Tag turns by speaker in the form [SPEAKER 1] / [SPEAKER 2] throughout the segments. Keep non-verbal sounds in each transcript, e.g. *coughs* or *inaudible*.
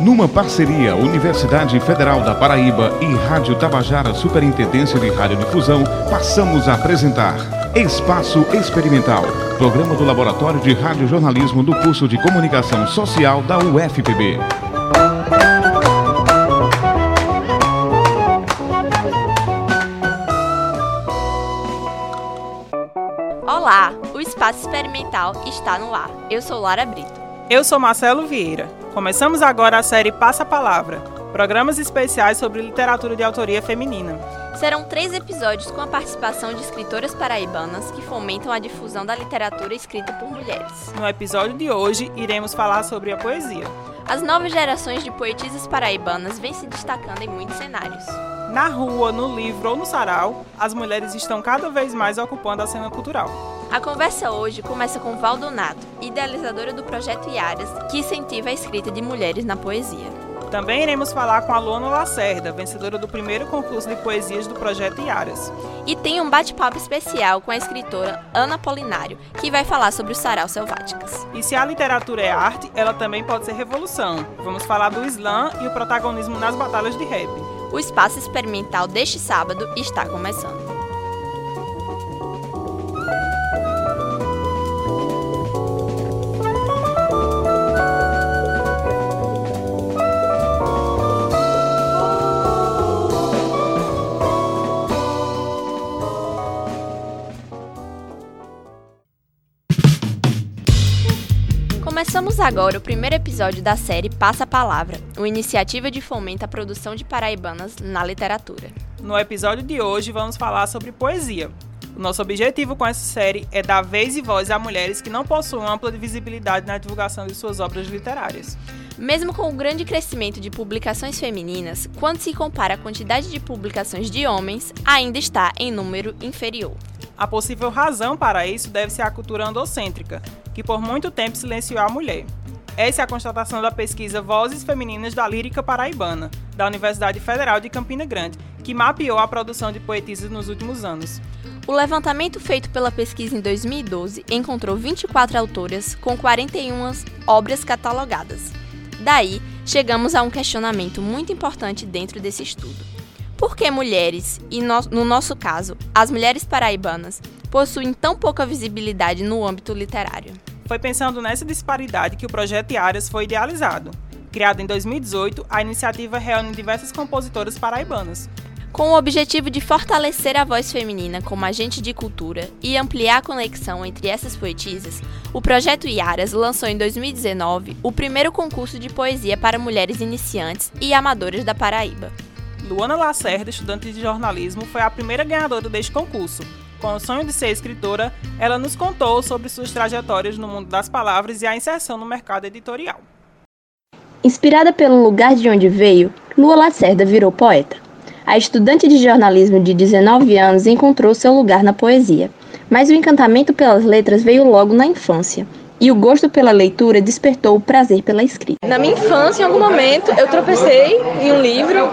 [SPEAKER 1] Numa parceria Universidade Federal da Paraíba e Rádio Tabajara Superintendência de Radiodifusão, passamos a apresentar Espaço Experimental, programa do Laboratório de Radiojornalismo do curso de Comunicação Social da UFPB.
[SPEAKER 2] Espaço Experimental está no ar. Eu sou Lara Brito.
[SPEAKER 3] Eu sou Marcelo Vieira. Começamos agora a série Passa a Palavra, programas especiais sobre literatura de autoria feminina.
[SPEAKER 2] Serão três episódios com a participação de escritoras paraibanas que fomentam a difusão da literatura escrita por mulheres.
[SPEAKER 3] No episódio de hoje, iremos falar sobre a poesia.
[SPEAKER 2] As novas gerações de poetisas paraibanas vêm se destacando em muitos cenários.
[SPEAKER 3] Na rua, no livro ou no sarau, as mulheres estão cada vez mais ocupando a cena cultural.
[SPEAKER 2] A conversa hoje começa com Valdonato, idealizadora do projeto Iaras, que incentiva a escrita de mulheres na poesia.
[SPEAKER 3] Também iremos falar com a Luana Lacerda, vencedora do primeiro concurso de poesias do projeto Iaras.
[SPEAKER 2] E tem um bate-papo especial com a escritora Ana Polinário, que vai falar sobre o sarau selváticas.
[SPEAKER 3] E se a literatura é arte, ela também pode ser revolução. Vamos falar do slam e o protagonismo nas batalhas de rap.
[SPEAKER 2] O espaço experimental deste sábado está começando. Começamos agora o primeiro episódio da série Passa a Palavra, uma iniciativa de fomento à produção de paraibanas na literatura.
[SPEAKER 3] No episódio de hoje vamos falar sobre poesia. O nosso objetivo com essa série é dar vez e voz a mulheres que não possuem ampla visibilidade na divulgação de suas obras literárias.
[SPEAKER 2] Mesmo com o grande crescimento de publicações femininas, quando se compara a quantidade de publicações de homens, ainda está em número inferior.
[SPEAKER 3] A possível razão para isso deve ser a cultura andocêntrica, que por muito tempo silenciou a mulher. Essa é a constatação da pesquisa Vozes Femininas da Lírica Paraibana, da Universidade Federal de Campina Grande, que mapeou a produção de poetisas nos últimos anos.
[SPEAKER 2] O levantamento feito pela pesquisa em 2012 encontrou 24 autoras com 41 obras catalogadas. Daí, chegamos a um questionamento muito importante dentro desse estudo. Por que mulheres, e no, no nosso caso, as mulheres paraibanas, possuem tão pouca visibilidade no âmbito literário?
[SPEAKER 3] Foi pensando nessa disparidade que o projeto Iárias foi idealizado. Criado em 2018, a iniciativa reúne diversas compositoras paraibanas.
[SPEAKER 2] Com o objetivo de fortalecer a voz feminina como agente de cultura e ampliar a conexão entre essas poetisas, o projeto Iaras lançou em 2019 o primeiro concurso de poesia para mulheres iniciantes e amadoras da Paraíba.
[SPEAKER 3] Luana Lacerda, estudante de jornalismo, foi a primeira ganhadora deste concurso. Com o sonho de ser escritora, ela nos contou sobre suas trajetórias no mundo das palavras e a inserção no mercado editorial.
[SPEAKER 4] Inspirada pelo lugar de onde veio, Lua Lacerda virou poeta. A estudante de jornalismo de 19 anos encontrou seu lugar na poesia, mas o encantamento pelas letras veio logo na infância, e o gosto pela leitura despertou o prazer pela escrita.
[SPEAKER 5] Na minha infância, em algum momento, eu tropecei em um livro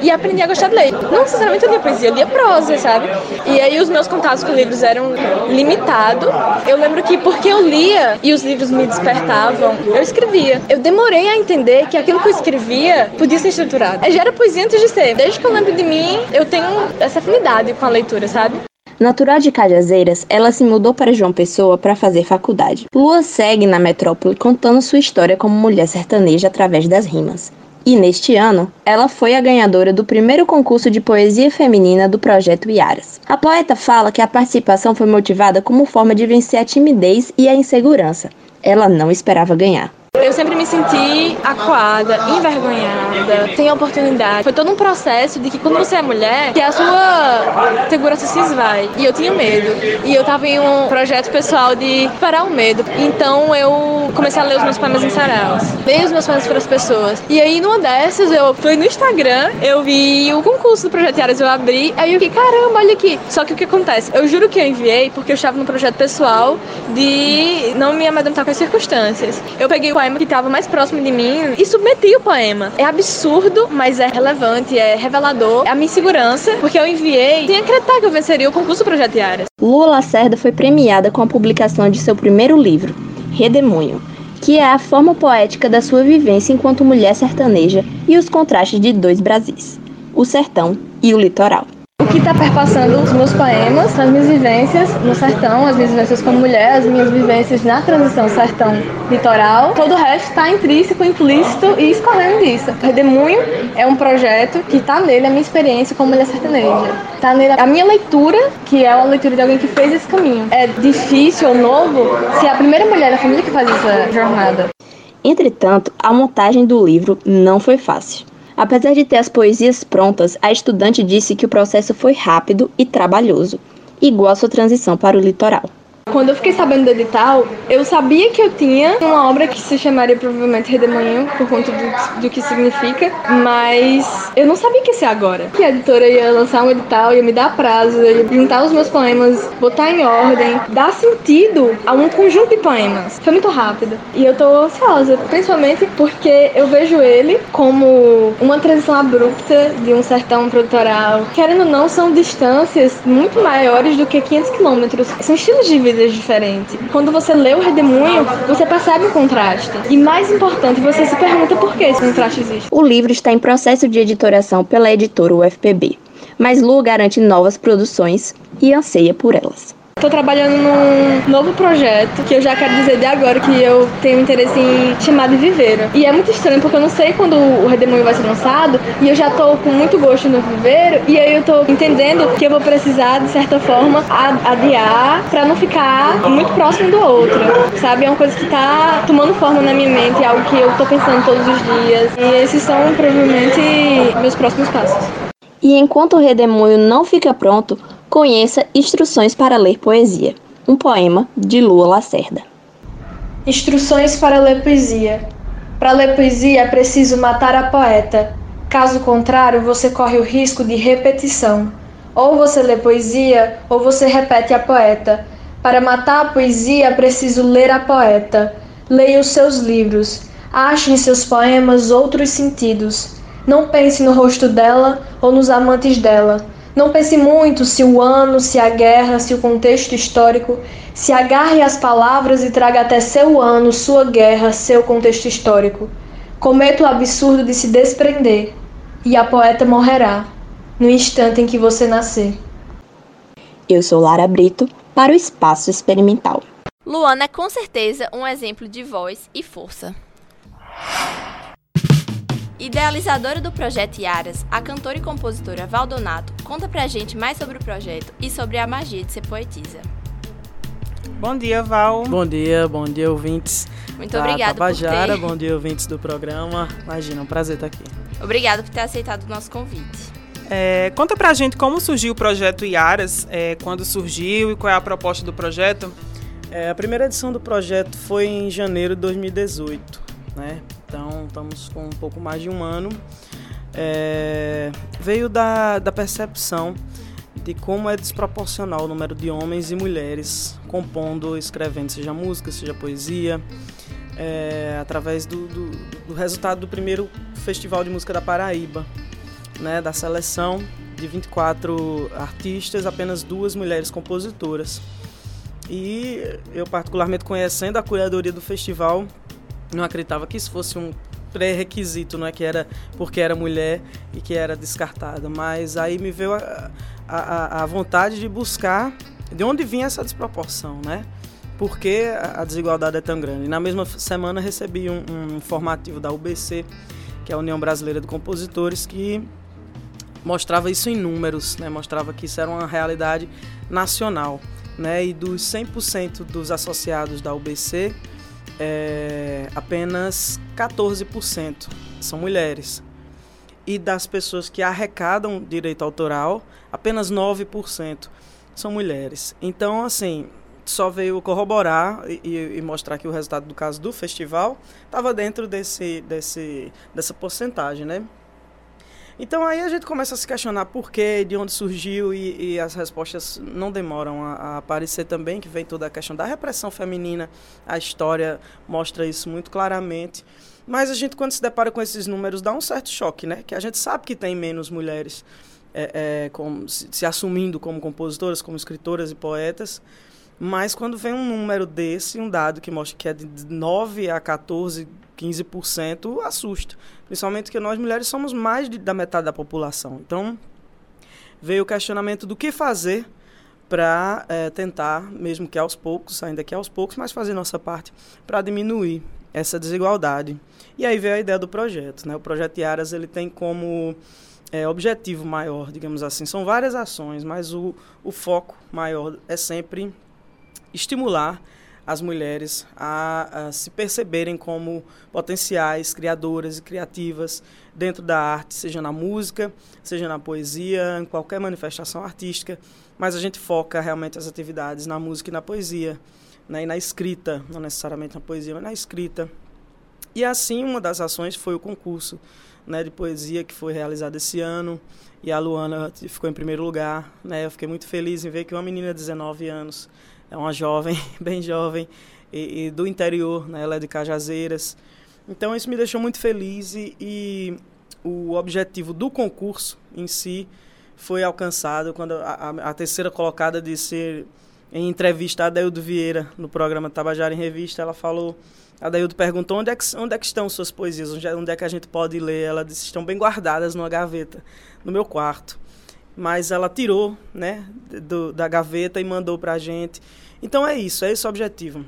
[SPEAKER 5] e aprendi a gostar de ler. Não necessariamente eu lia poesia, eu lia prosa, sabe? E aí os meus contatos com livros eram limitados. Eu lembro que porque eu lia e os livros me despertavam, eu escrevia. Eu demorei a entender que aquilo que eu escrevia podia ser estruturado. Já era poesia antes de ser. Desde que eu lembro de mim, eu tenho essa afinidade com a leitura, sabe?
[SPEAKER 4] Natural de Cajazeiras, ela se mudou para João Pessoa para fazer faculdade. Lua segue na metrópole contando sua história como mulher sertaneja através das rimas. E neste ano, ela foi a ganhadora do primeiro concurso de poesia feminina do projeto Iaras. A poeta fala que a participação foi motivada como forma de vencer a timidez e a insegurança. Ela não esperava ganhar.
[SPEAKER 5] Eu sempre me senti acuada, envergonhada, sem oportunidade. Foi todo um processo de que quando você é mulher, que a sua segurança se esvai. E eu tinha medo. E eu tava em um projeto pessoal de parar o medo. Então eu comecei a ler os meus poemas em saraus. Dei os meus poemas para as pessoas. E aí numa dessas eu fui no Instagram, eu vi o concurso do Projeto Aras, eu abri, aí eu fiquei, caramba, olha aqui. Só que o que acontece? Eu juro que eu enviei porque eu estava no projeto pessoal de não me amedrontar com as circunstâncias. Eu peguei o poema que estava mais próximo de mim e submeti o poema. É absurdo, mas é relevante, é revelador. É a minha insegurança, porque eu enviei sem acreditar que eu venceria o concurso Projeto Iaras.
[SPEAKER 4] Lua Lacerda foi premiada com a publicação de seu primeiro livro, Redemoinho, que é a forma poética da sua vivência enquanto mulher sertaneja e os contrastes de dois Brasis, o sertão e o litoral
[SPEAKER 5] o que está perpassando os meus poemas, as minhas vivências no sertão, as minhas vivências como mulher, as minhas vivências na transição sertão-litoral. Todo o resto está intrínseco, implícito e escorrendo disso. Redemoinho é um projeto que está nele a minha experiência como mulher sertaneja. Está nele a minha leitura, que é uma leitura de alguém que fez esse caminho. É difícil ou novo se é a primeira mulher da família que faz essa jornada.
[SPEAKER 4] Entretanto, a montagem do livro não foi fácil. Apesar de ter as poesias prontas, a estudante disse que o processo foi rápido e trabalhoso, igual a sua transição para o litoral.
[SPEAKER 5] Quando eu fiquei sabendo do edital, eu sabia que eu tinha uma obra que se chamaria provavelmente Redemoinho, por conta do, do que significa, mas eu não sabia que ia ser agora. Que a editora ia lançar um edital, ia me dar prazo, ia juntar os meus poemas, botar em ordem, dar sentido a um conjunto de poemas. Foi muito rápido. E eu tô ansiosa, principalmente porque eu vejo ele como uma transição abrupta de um sertão pro litoral. Querendo ou não, são distâncias muito maiores do que 500 quilômetros. São estilos de vida coisas diferentes. Quando você lê o Redemoinho, você percebe o contraste. E mais importante, você se pergunta por que esse contraste existe.
[SPEAKER 4] O livro está em processo de editoração pela editora UFPB, mas Lu garante novas produções e anseia por elas.
[SPEAKER 5] Estou trabalhando num novo projeto que eu já quero dizer de agora que eu tenho interesse em chamar de Viveiro. E é muito estranho porque eu não sei quando o Redemoinho vai ser lançado e eu já estou com muito gosto no Viveiro e aí eu estou entendendo que eu vou precisar, de certa forma, adiar para não ficar muito próximo do outro, sabe? É uma coisa que está tomando forma na minha mente, é algo que eu estou pensando todos os dias. E esses são provavelmente meus próximos passos.
[SPEAKER 4] E enquanto o Redemoinho não fica pronto, Conheça Instruções para Ler Poesia, um poema de Lua Lacerda.
[SPEAKER 6] Instruções para ler poesia. Para ler poesia é preciso matar a poeta. Caso contrário, você corre o risco de repetição. Ou você lê poesia, ou você repete a poeta. Para matar a poesia é preciso ler a poeta. Leia os seus livros. Ache em seus poemas outros sentidos. Não pense no rosto dela ou nos amantes dela não pense muito se o ano, se a guerra, se o contexto histórico. Se agarre às palavras e traga até seu ano, sua guerra, seu contexto histórico. Cometa o absurdo de se desprender, e a poeta morrerá no instante em que você nascer.
[SPEAKER 4] Eu sou Lara Brito, para o Espaço Experimental.
[SPEAKER 2] Luana é com certeza um exemplo de voz e força. Idealizadora do projeto Iaras, a cantora e compositora Valdonato conta pra gente mais sobre o projeto e sobre a magia de ser poetisa.
[SPEAKER 3] Bom dia, Val.
[SPEAKER 7] Bom dia, bom dia, ouvintes.
[SPEAKER 2] Muito da obrigada
[SPEAKER 7] Tabajara,
[SPEAKER 2] por ter...
[SPEAKER 7] bom dia, ouvintes do programa. Imagina, é um prazer estar aqui.
[SPEAKER 2] Obrigada por ter aceitado o nosso convite.
[SPEAKER 3] É, conta pra gente como surgiu o projeto Iaras, é, quando surgiu e qual é a proposta do projeto.
[SPEAKER 7] É, a primeira edição do projeto foi em janeiro de 2018, né? Então, estamos com um pouco mais de um ano. É, veio da, da percepção de como é desproporcional o número de homens e mulheres compondo, escrevendo, seja música, seja poesia, é, através do, do, do, resultado do primeiro Festival de Música da Paraíba, né, da seleção de 24 artistas, apenas duas mulheres compositoras. E eu, particularmente conhecendo a curadoria do festival, não acreditava que isso fosse um pré-requisito, não é que era porque era mulher e que era descartada, mas aí me veio a, a, a vontade de buscar de onde vinha essa desproporção, né? Por que a desigualdade é tão grande? Na mesma semana recebi um, um informativo da UBC, que é a União Brasileira de Compositores, que mostrava isso em números, né? mostrava que isso era uma realidade nacional. Né? E dos 100% dos associados da UBC, é, apenas 14% são mulheres. E das pessoas que arrecadam direito autoral, apenas 9% são mulheres. Então, assim, só veio corroborar e, e, mostrar que o resultado do caso do festival estava dentro desse, desse, dessa porcentagem, né? Então aí a gente começa a se questionar por quê, de onde surgiu e, e as respostas não demoram a, a, aparecer também, que vem toda a questão da repressão feminina. A história mostra isso muito claramente. Mas a gente, quando se depara com esses números, dá um certo choque, né? Que a gente sabe que tem menos mulheres é, é, se, se assumindo como compositoras, como escritoras e poetas. Mas quando vem um número desse, um dado que mostra que é de 9 a 14, 15%, assusta. Principalmente que nós mulheres somos mais de, da metade da população. Então, veio o questionamento do que fazer para é, tentar, mesmo que aos poucos, ainda que aos poucos, mas fazer nossa parte para diminuir essa desigualdade. E aí veio a ideia do projeto. Né? O projeto Iaras ele tem como é, objetivo maior, digamos assim, são várias ações, mas o, o foco maior é sempre estimular as mulheres a, a, se perceberem como potenciais criadoras e criativas dentro da arte, seja na música, seja na poesia, em qualquer manifestação artística, mas a gente foca realmente as atividades na música e na poesia, né, e na escrita, não necessariamente na poesia, mas na escrita. E assim, uma das ações foi o concurso né, de poesia que foi realizado esse ano, e a Luana ficou em primeiro lugar. Né, eu fiquei muito feliz em ver que uma menina de 19 anos é uma jovem, *laughs* bem jovem, e, e, do interior, né? ela é de Cajazeiras. Então isso me deixou muito feliz e, e o objetivo do concurso em si foi alcançado quando a, a, a terceira colocada de ser em entrevista a Adaildo Vieira no programa Tabajara em Revista, ela falou, a Adaildo perguntou onde é, que, onde é que estão suas poesias, onde é, onde é que a gente pode ler? Ela disse, estão bem guardadas numa gaveta, no meu quarto mas ela tirou né, do, da gaveta e mandou para a gente. Então é isso, é esse o objetivo.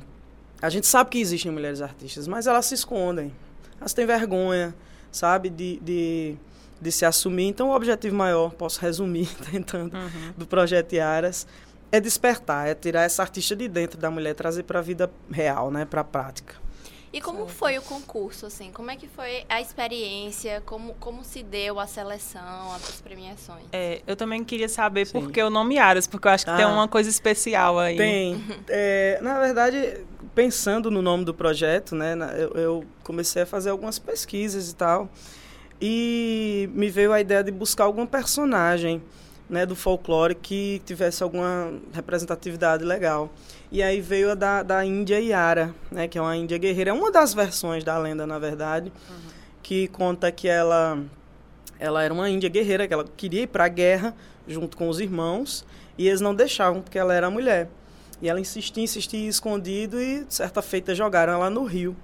[SPEAKER 7] A gente sabe que existem mulheres artistas, mas elas se escondem. Elas têm vergonha, sabe, de, de, de se assumir. Então o objetivo maior, posso resumir *laughs* tentando, uhum. do projeto Iaras, é despertar, é tirar essa artista de dentro da mulher, trazer para a vida real, né, para a prática.
[SPEAKER 2] E como certo. foi o concurso, assim? Como é que foi a experiência? Como, como se deu a seleção, as premiações?
[SPEAKER 3] É, eu também queria saber Sim. por que o nome Aras, porque eu acho que ah, tem uma coisa especial aí.
[SPEAKER 7] Tem. *laughs* É, na verdade, pensando no nome do projeto, né, eu, eu comecei a fazer algumas pesquisas e tal, e me veio a ideia de buscar algum personagem né, do folclore que tivesse alguma representatividade legal. E aí veio a da, da Índia Yara, né, que é uma Índia guerreira. É uma das versões da lenda, na verdade, uhum. que conta que ela, ela era uma Índia guerreira, que ela queria ir para a guerra junto com os irmãos, e eles não deixavam porque ela era mulher. E ela insistia, insistia escondido, e certa feita jogaram ela no rio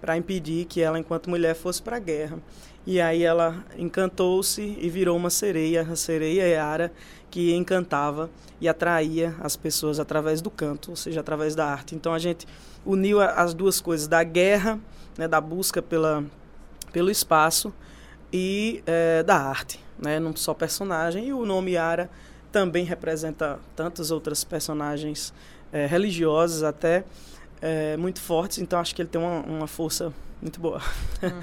[SPEAKER 7] para impedir que ela, enquanto mulher, fosse para a guerra. E aí ela encantou-se e virou uma sereia, a sereia Yara, que encantava e atraía as pessoas através do canto, ou seja, através da arte. Então a gente uniu as duas coisas, da guerra, né, da busca pela, pelo espaço e é, da arte, né, num só personagem. E o nome Yara também representa tantas outras personagens é, religiosas até é, muito fortes, então acho que ele tem uma, uma força muito boa. Uhum.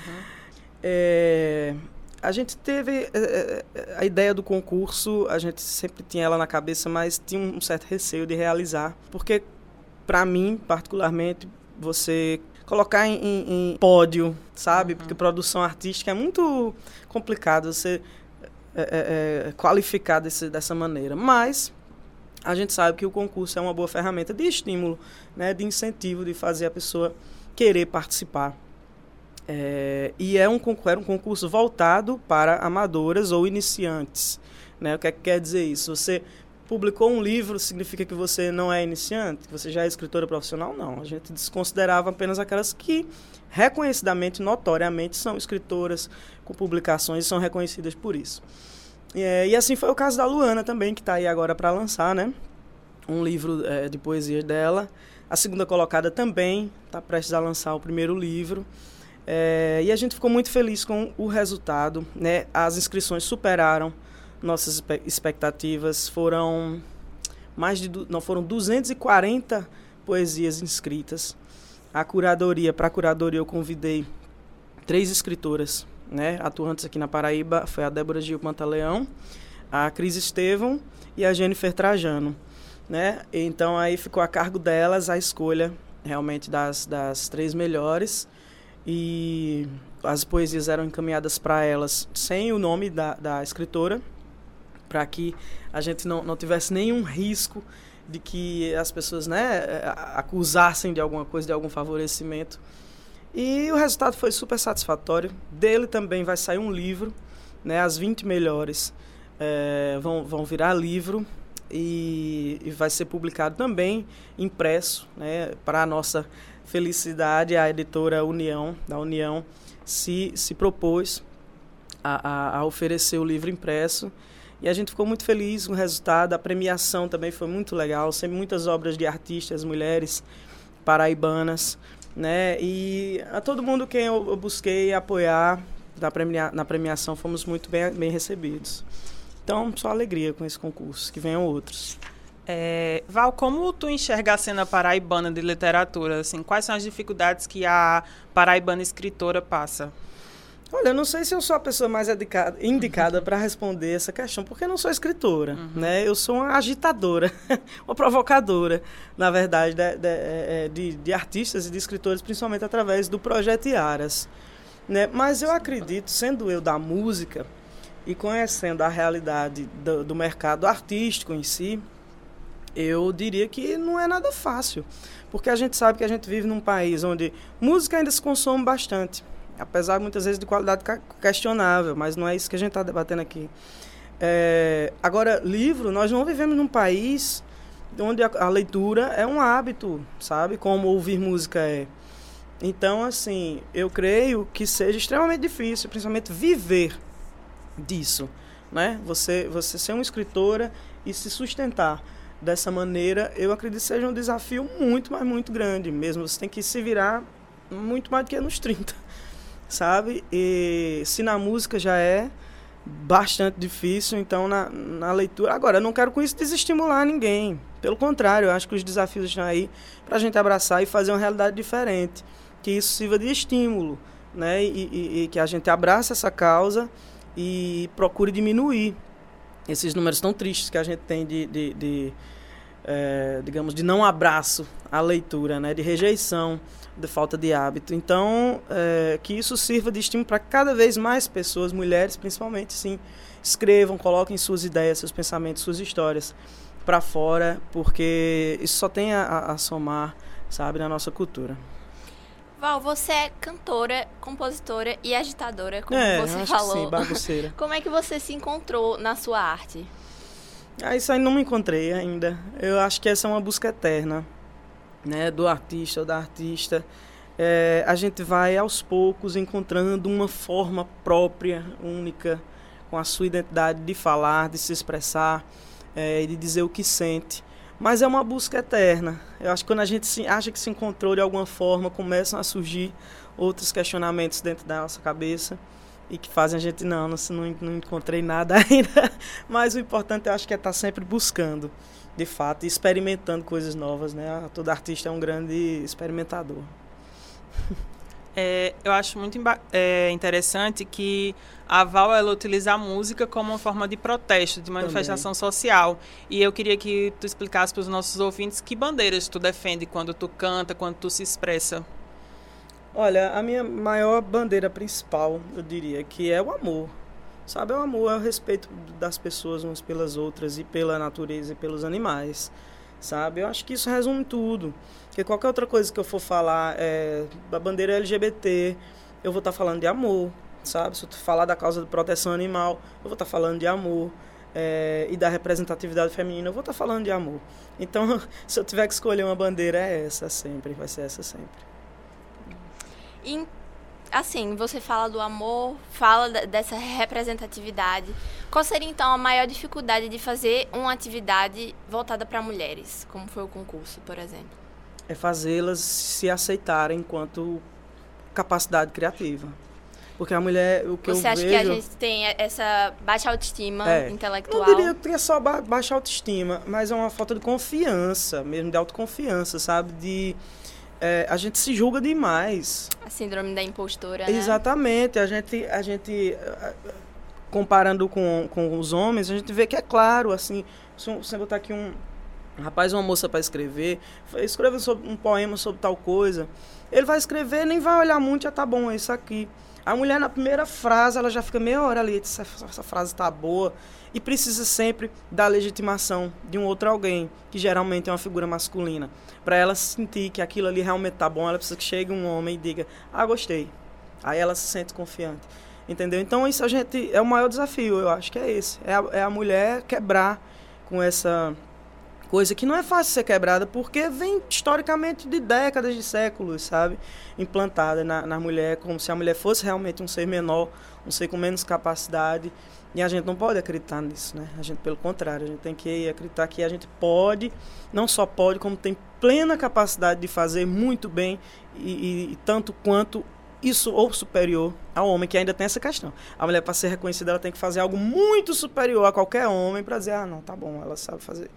[SPEAKER 7] É, *laughs* a gente teve é, é, a ideia do concurso, a gente sempre tinha ela na cabeça, mas tinha um certo receio de realizar, porque para mim, particularmente, você colocar em, em, em pódio, sabe? Uhum. Porque produção artística é muito complicado você é, é, é, qualificar desse, dessa maneira. Mas a gente sabe que o concurso é uma boa ferramenta de estímulo, né? de incentivo, de fazer a pessoa querer participar. É, e é um, era um concurso voltado para amadoras ou iniciantes. Né? O que, é que quer dizer isso? Você publicou um livro, significa que você não é iniciante? Que você já é escritora profissional? Não. A gente desconsiderava apenas aquelas que reconhecidamente, notoriamente, são escritoras com publicações e são reconhecidas por isso. É, e assim foi o caso da Luana também, que está aí agora para lançar, né? Um livro é, de poesia dela. A segunda colocada também está prestes a lançar o primeiro livro. É, e a gente ficou muito feliz com o resultado. Né? As inscrições superaram nossas expectativas. Foram mais de não foram 240 poesias inscritas. A curadoria, para a curadoria eu convidei três escritoras, né, atuantes aqui na Paraíba, foi a Débora Gil Pantaleão, a Cris Estevão e a Jennifer Trajano, né? Então aí ficou a cargo delas a escolha realmente das, das três melhores. E as poesias eram encaminhadas para elas sem o nome da, da escritora, para que a gente não, não tivesse nenhum risco de que as pessoas né, acusassem de alguma coisa, de algum favorecimento. E o resultado foi super satisfatório. Dele também vai sair um livro, né, as 20 melhores é, vão, vão virar livro e, e, vai ser publicado também impresso, né, para a nossa felicidade. A editora União, da União, se, se propôs a, a, a oferecer o livro impresso e a gente ficou muito feliz com o resultado. A premiação também foi muito legal. Sempre muitas obras de artistas, mulheres paraibanas. Né? E a todo mundo quem eu, busquei apoiar na, premia, na premiação fomos muito bem, bem recebidos. Então, só alegria com esse concurso. Que venham outros.
[SPEAKER 3] É, Val, como tu enxerga a cena paraibana de literatura? Assim, quais são as dificuldades que a paraibana escritora passa?
[SPEAKER 7] Olha, eu não sei se eu sou a pessoa mais indicada, indicada para responder essa questão, porque eu não sou escritora, uhum. né? Eu sou uma agitadora, *laughs* uma provocadora, na verdade, de, de, é, é, de, de, artistas e de escritores, principalmente através do projeto Iaras. Né? Mas eu acredito, sendo eu da música e conhecendo a realidade do, do mercado artístico em si, eu diria que não é nada fácil, porque a gente sabe que a gente vive num país onde música ainda se consome bastante apesar muitas vezes de qualidade questionável, mas não é isso que a gente está debatendo aqui. É, agora, livro, nós não vivemos num país onde a, a, leitura é um hábito, sabe? Como ouvir música é. Então, assim, eu creio que seja extremamente difícil, principalmente viver disso, né? Você, você ser uma escritora e se sustentar dessa maneira, eu acredito que seja um desafio muito, mas muito grande mesmo. Você tem que se virar muito mais do que nos 30 *laughs* sabe? E se na música já é bastante difícil, então na, na leitura. Agora, eu não quero com isso desestimular ninguém. Pelo contrário, eu acho que os desafios estão aí para a gente abraçar e fazer uma realidade diferente. Que isso sirva de estímulo, né? E, e, e que a gente abrace essa causa e procure diminuir esses números tão tristes que a gente tem de, de, de é, digamos, de não abraço à leitura, né? De rejeição de falta de hábito. Então, é, que isso sirva de estímulo para cada vez mais pessoas, mulheres principalmente, sim, escrevam, coloquem suas ideias, seus pensamentos, suas histórias para fora, porque isso só tem a, a, somar, sabe, na nossa cultura.
[SPEAKER 2] Val, você é cantora, compositora e agitadora, como
[SPEAKER 7] é,
[SPEAKER 2] você falou.
[SPEAKER 7] Que sim, bagunceira. *laughs*
[SPEAKER 2] como é que você se encontrou na sua arte?
[SPEAKER 7] Ah, isso aí não me encontrei ainda. Eu acho que essa é uma busca eterna né, do artista ou da artista, é, a gente vai aos poucos encontrando uma forma própria, única, com a sua identidade de falar, de se expressar é, de dizer o que sente. Mas é uma busca eterna. Eu acho que quando a gente se, acha que se encontrou de alguma forma, começam a surgir outros questionamentos dentro da nossa cabeça e que fazem a gente, não, não, não encontrei nada *laughs* ainda. Mas o importante eu acho que é estar sempre buscando de fato, experimentando coisas novas, né? Todo artista é um grande experimentador. *laughs*
[SPEAKER 3] É, eu acho muito é, interessante que a Val ela utiliza a música como uma forma de protesto, de manifestação Também. social. E eu queria que tu explicasse para os nossos ouvintes que bandeiras tu defende quando tu canta, quando tu se expressa.
[SPEAKER 7] Olha, a minha maior bandeira principal, eu diria, que é o amor. Sabe, é o amor, é o respeito das pessoas umas pelas outras e pela natureza e pelos animais. Sabe? Eu acho que isso resume tudo. Porque qualquer outra coisa que eu for falar é, da bandeira LGBT, eu vou estar tá falando de amor, sabe? Se eu falar da causa de proteção animal, eu vou estar tá falando de amor. É, e da representatividade feminina, eu vou estar tá falando de amor. Então, *laughs* se eu tiver que escolher uma bandeira, é essa sempre, vai ser essa sempre.
[SPEAKER 2] E assim, você fala do amor, fala dessa representatividade. Qual seria então a maior dificuldade de fazer uma atividade voltada para mulheres, como foi o concurso, por exemplo?
[SPEAKER 7] É fazê-las se aceitarem enquanto capacidade criativa. Porque a mulher, o que
[SPEAKER 2] Você
[SPEAKER 7] eu
[SPEAKER 2] acha
[SPEAKER 7] vejo...
[SPEAKER 2] que a gente tem essa baixa autoestima
[SPEAKER 7] é,
[SPEAKER 2] intelectual?
[SPEAKER 7] Não diria que é só ba baixa autoestima, mas é uma falta de confiança, mesmo de autoconfiança, sabe? De é, a gente se julga demais.
[SPEAKER 2] A síndrome da impostora, né?
[SPEAKER 7] Exatamente. A gente, a gente comparando com, com os homens, a gente vê que é claro, assim, se você botar aqui um, rapaz, uma moça para escrever, escreva sobre um poema sobre tal coisa. Ele vai escrever, nem vai olhar muito, já tá bom, é isso aqui. A mulher, na primeira frase, ela já fica meia hora ali, essa, essa frase tá boa. E precisa sempre da legitimação de um outro alguém, que geralmente é uma figura masculina. Para ela sentir que aquilo ali realmente tá bom, ela precisa que chegue um homem e diga, ah, gostei. Aí ela se sente confiante. Entendeu? Então isso a gente é o maior desafio, eu acho que é esse. É a, é a mulher quebrar com essa coisa que não é fácil ser quebrada porque vem historicamente de décadas, de séculos, sabe? Implantada na, na mulher, como se a mulher fosse realmente um ser menor, um ser com menos capacidade. E a gente não pode acreditar nisso, né? A gente, pelo contrário, a gente tem que acreditar que a gente pode, não só pode, como tem plena capacidade de fazer muito bem e, e, e tanto quanto isso ou superior ao homem, que ainda tem essa questão. A mulher, para ser reconhecida, ela tem que fazer algo muito superior a qualquer homem para dizer, ah, não, tá bom, ela sabe fazer.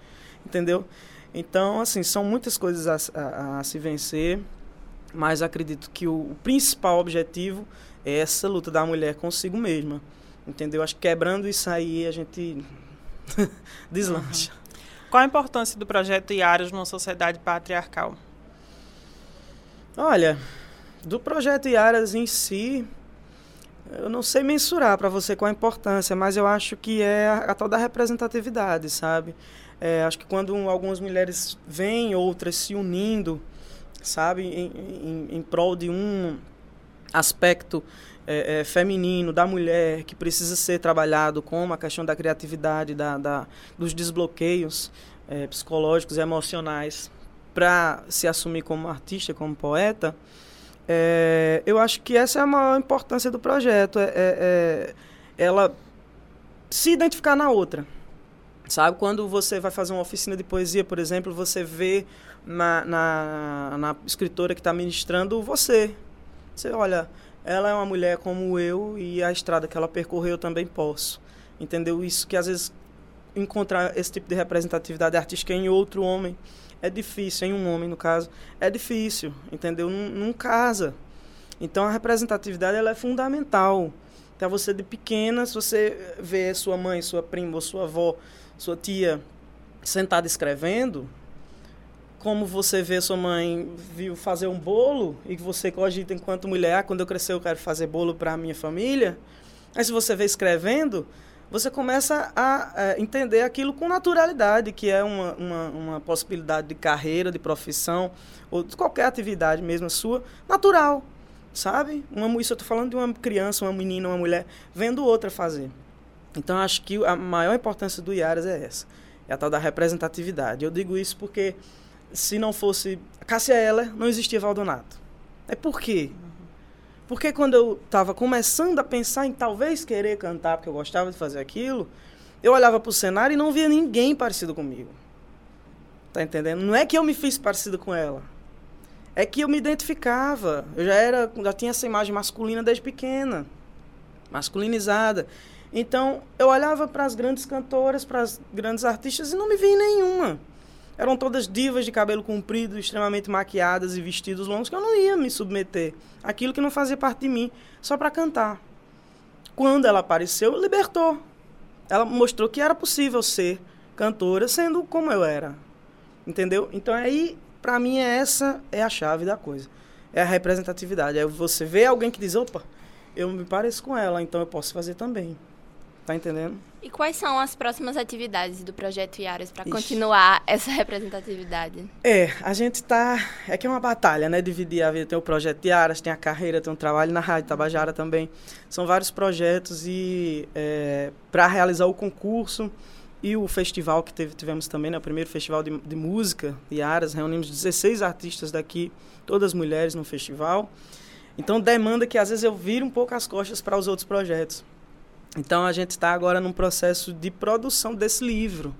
[SPEAKER 7] Entendeu? Então, assim, são muitas coisas a, a, a se vencer, mas acredito que o, o, principal objetivo é essa luta da mulher consigo mesma. Entendeu? Acho que quebrando isso aí, a gente *laughs* deslancha. Uhum.
[SPEAKER 3] Qual a importância do projeto Iaras numa sociedade patriarcal?
[SPEAKER 7] Olha, do projeto Iaras em si, eu não sei mensurar para você qual a importância, mas eu acho que é a, a tal da representatividade, sabe? É, acho que quando algumas mulheres vêm, outras se unindo, sabe, em, em, em prol de um aspecto é, é, feminino da mulher que precisa ser trabalhado, como a questão da criatividade, da, da dos desbloqueios é, psicológicos e emocionais, para se assumir como artista, como poeta, é, eu acho que essa é a maior importância do projeto, é, é, é, ela se identificar na outra. Sabe, quando você vai fazer uma oficina de poesia, por exemplo, você vê na, na, na escritora que está ministrando você. Você olha, ela é uma mulher como eu e a estrada que ela percorreu eu também posso. Entendeu? Isso que às vezes encontrar esse tipo de representatividade artística em outro homem é difícil, em um homem no caso, é difícil, entendeu? Não, não casa. Então a representatividade ela é fundamental. Então você de pequena, se você vê sua mãe, sua prima, sua avó, sua tia sentada escrevendo, como você vê sua mãe viu fazer um bolo e que você cogita enquanto mulher, ah, quando eu crescer eu quero fazer bolo para a minha família. Aí se você vê escrevendo, você começa a é, entender aquilo com naturalidade, que é uma, uma, uma, possibilidade de carreira, de profissão, ou de qualquer atividade mesmo sua, natural, sabe? Uma, isso eu estou falando de uma criança, uma menina, uma mulher, vendo outra fazer. Então, acho que a maior importância do IARAS é essa, é a tal da representatividade. Eu digo isso porque, se não fosse Cássia Eller, não existia Valdonato. É por quê? Porque quando eu estava começando a pensar em talvez querer cantar, porque eu gostava de fazer aquilo, eu olhava para o cenário e não via ninguém parecido comigo. Tá entendendo? Não é que eu me fiz parecido com ela. É que eu me identificava. Eu já era, já tinha essa imagem masculina desde pequena, masculinizada. Então, eu olhava para as grandes cantoras, para as grandes artistas e não me via nenhuma. Eram todas divas de cabelo comprido, extremamente maquiadas e vestidos longos, que eu não ia me submeter. Aquilo que não fazia parte de mim, só para cantar. Quando ela apareceu, libertou. Ela mostrou que era possível ser cantora sendo como eu era. Entendeu? Então aí, para mim, é essa é a chave da coisa. É a representatividade. É você ver alguém que diz, opa, eu me pareço com ela, então eu posso fazer também. Tá entendendo?
[SPEAKER 2] E quais são as próximas atividades do projeto Iaras para continuar essa representatividade?
[SPEAKER 7] É, a gente tá. É que é uma batalha, né? Dividir a vida. Tem o projeto Iaras, tem a carreira, tem um trabalho na Rádio Tabajara também. São vários projetos e é, para realizar o concurso e o festival que teve, tivemos também, né? O primeiro festival de, de música Iaras. Reunimos 16 artistas daqui, todas mulheres no festival. Então demanda que às vezes eu vire um pouco as costas para os outros projetos. Então a gente está agora num processo de produção desse livro,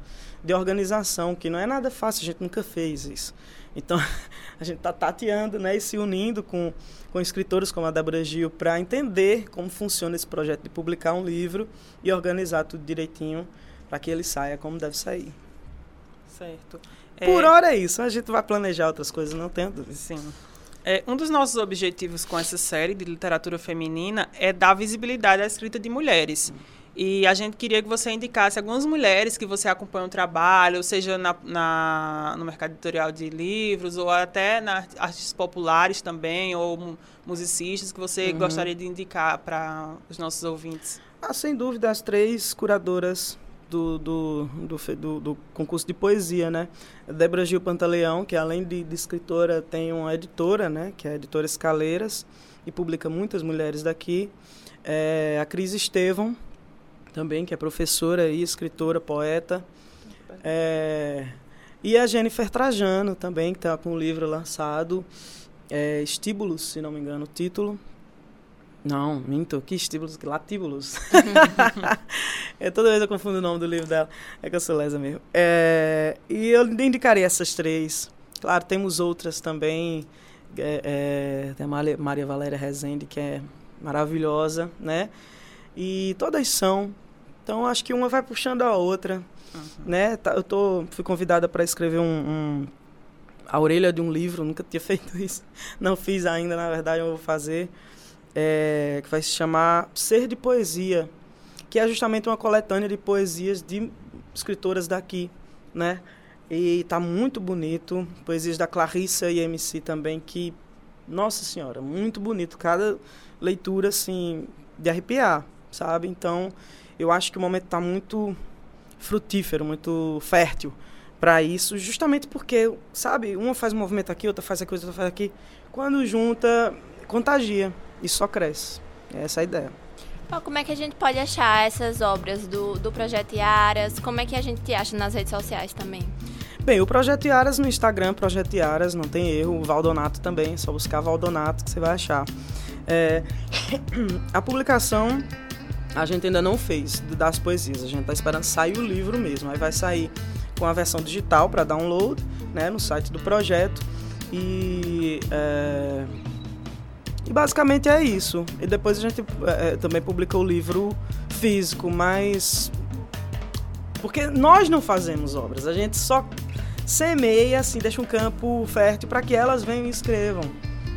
[SPEAKER 7] de organização, que não é nada fácil, a gente nunca fez isso. Então *laughs* a gente está tateando né, e se unindo com, com escritores como a Débora Gil para entender como funciona esse projeto de publicar um livro e organizar tudo direitinho para que ele saia como deve sair.
[SPEAKER 3] Certo.
[SPEAKER 7] Por é... hora é isso, a gente vai planejar outras coisas, não tenho dúvida.
[SPEAKER 3] Sim. É, um dos nossos objetivos com essa série de literatura feminina é dar visibilidade à escrita de mulheres. E a gente queria que você indicasse algumas mulheres que você acompanha o trabalho, seja na, na no mercado editorial de livros, ou até na artes populares também, ou musicistas que você uhum. gostaria de indicar para os nossos ouvintes.
[SPEAKER 7] Ah, sem dúvida, as três curadoras do, do, do, do, concurso de poesia, né? Débora Gil Pantaleão, que além de, de, escritora tem uma editora, né? Que é a editora Escaleiras, e publica muitas mulheres daqui. É, a Cris Estevam, também, que é professora e escritora, poeta. É, e a Jennifer Trajano também, que está com um livro lançado, é, Estíbulos, se não me engano o título. Não, minto, que estíbulos, que latíbulos. *laughs* *laughs* é, toda vez eu confundo o nome do livro dela, é que eu sou lesa mesmo. É, e eu indicaria essas três. Claro, temos outras também. É, é, tem a Maria Valéria Rezende, que é maravilhosa, né? E todas são. Então acho que uma vai puxando a outra, uhum. né? Tá, eu tô fui convidada para escrever um, um, a orelha de um livro, nunca tinha *laughs* feito isso. Não fiz ainda, na verdade, eu vou fazer. É, que vai se chamar Ser de Poesia, que é justamente uma coletânea de poesias de escritoras daqui, né? E tá muito bonito, poesias da Clarissa e MC também que nossa senhora, muito bonito, cada leitura assim de arrepiar, sabe? Então, eu acho que o momento está muito frutífero, muito fértil para isso, justamente porque, sabe, uma faz um movimento aqui, outra faz aqui, outra faz aqui. Quando junta, contagia e só cresce. Essa é a ideia.
[SPEAKER 2] Como é que a gente pode achar essas obras do, do Projeto Iaras? Como é que a gente te acha nas redes sociais também?
[SPEAKER 7] Bem, o Projeto Iaras no Instagram, Projeto Iaras, não tem erro. O Valdonato também, é só buscar Valdonato que você vai achar. É, *coughs* a publicação a gente ainda não fez das poesias. A gente está esperando sair o livro mesmo. Aí vai sair com a versão digital para download, né, no site do projeto. E, é, e basicamente é isso. E depois a gente é, também publicou o livro físico, mas porque nós não fazemos obras, a gente só semeia, assim, deixa um campo fértil para que elas venham e escrevam.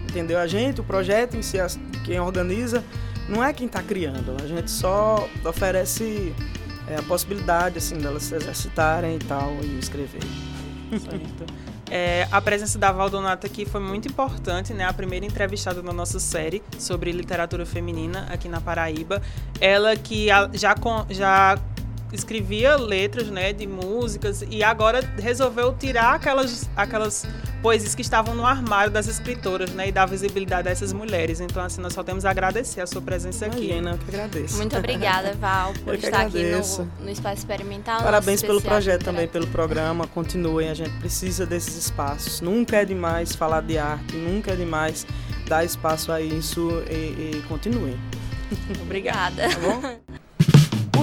[SPEAKER 7] Entendeu? A gente, o projeto em si, quem organiza, não é quem está criando, a gente só oferece é, a possibilidade assim delas se exercitarem e tal e escrever.
[SPEAKER 3] É, a presença da Valdonata aqui foi muito importante, né? A primeira entrevistada na nossa série sobre literatura feminina aqui na Paraíba. Ela que já, já escrevia letras, né, de músicas e agora resolveu tirar aquelas, aquelas poesias que estavam no armário das escritoras, né, e dar visibilidade a essas mulheres. Então, assim, nós só temos a agradecer a sua presença aqui.
[SPEAKER 7] Imagina, eu que agradeço.
[SPEAKER 2] Muito obrigada, Val, por estar agradeço. aqui no, no Espaço Experimental.
[SPEAKER 7] Parabéns pelo projeto também, pelo programa. Continuem, a gente precisa desses espaços. Nunca é demais falar de arte, nunca é demais dar espaço a isso e, e continuem.
[SPEAKER 2] Obrigada. Tá bom? *laughs*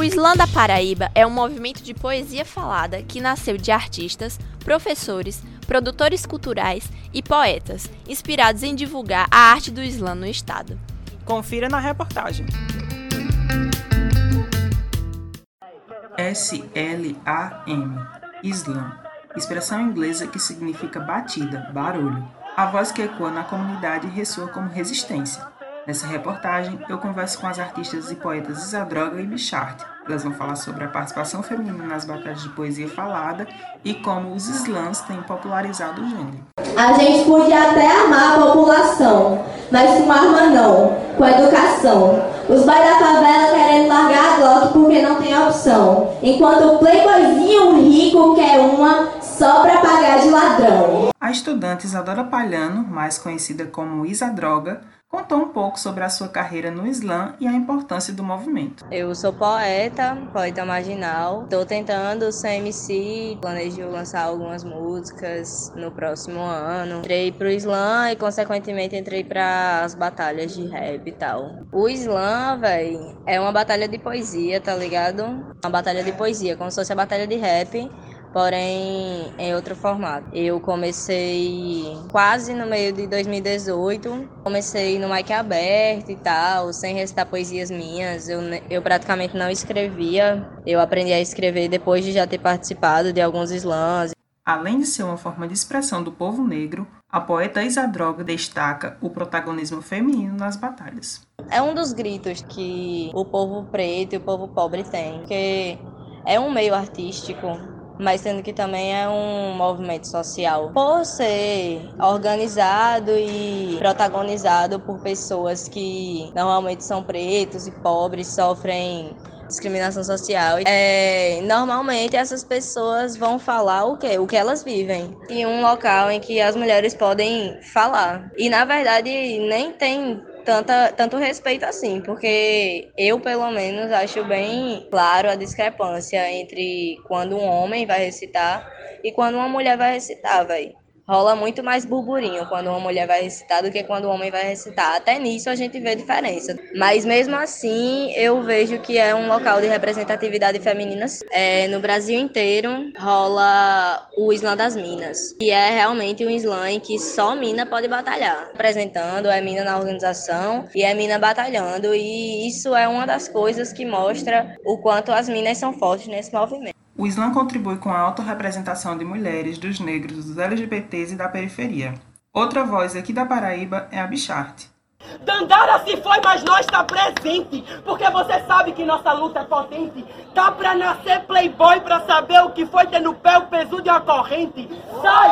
[SPEAKER 2] O Islã da Paraíba é um movimento de poesia falada que nasceu de artistas, professores, produtores culturais e poetas, inspirados em divulgar a arte do Islã no estado.
[SPEAKER 3] Confira na reportagem.
[SPEAKER 8] S-L-A-M Islã expressão inglesa que significa batida, barulho. A voz que ecoa na comunidade ressoa como resistência. Nessa reportagem, eu converso com as artistas e poetas Isadroga e Bichart. Elas vão falar sobre a participação feminina nas batalhas de poesia falada e como os slams têm popularizado o gênero.
[SPEAKER 9] A gente podia até amar a população, mas com arma não, com educação. Os pais da favela querendo largar a Glock porque não tem opção. Enquanto o playboyzinho rico quer uma só para pagar de ladrão.
[SPEAKER 8] A estudante Isadora Palhano, mais conhecida como Isa Droga, contou um pouco sobre a sua carreira no Islã e a importância do movimento.
[SPEAKER 10] Eu sou poeta, poeta marginal. Estou tentando ser MC, planejo lançar algumas músicas no próximo ano. Entrei pro Islã e, consequentemente, entrei para as batalhas de rap e tal. O Islã, velho, é uma batalha de poesia, tá ligado? Uma batalha de poesia, como se fosse a batalha de rap porém em outro formato. Eu comecei quase no meio de 2018, comecei no mic aberto e tal, sem recitar poesias minhas, eu, eu praticamente não escrevia, eu aprendi a escrever depois de já ter participado de alguns slams.
[SPEAKER 8] Além de ser uma forma de expressão do povo negro, a poeta Isadroga destaca o protagonismo feminino nas batalhas.
[SPEAKER 10] É um dos gritos que o povo preto e o povo pobre tem, porque é um meio artístico, mas sendo que também é um movimento social. Por ser organizado e protagonizado por pessoas que normalmente são pretos e pobres, sofrem discriminação social. É, normalmente essas pessoas vão falar o quê? O que elas vivem. E um local em que as mulheres podem falar. E na verdade nem tem tanta, tanto respeito assim, porque eu, pelo menos, acho bem claro a discrepância entre quando um homem vai recitar e quando uma mulher vai recitar, velho rola muito mais burburinho quando uma mulher vai recitar do que quando um homem vai recitar. Até nisso a gente vê diferença. Mas mesmo assim, eu vejo que é um local de representatividade feminina. É, no Brasil inteiro rola o Islã das Minas, que é realmente um Islã em que só mina pode batalhar. Apresentando, é mina na organização e é mina batalhando. E isso é uma das coisas que mostra o quanto as minas são fortes nesse movimento.
[SPEAKER 8] O Islã contribui com a autorrepresentação de mulheres, dos negros, dos LGBTs e da periferia. Outra voz aqui da Paraíba é a Bicharte.
[SPEAKER 11] Dandara se foi, mas nós está presente. Porque você sabe que nossa luta é potente. Tá pra nascer playboy pra saber o que foi ter no pé o peso de uma corrente. Sai,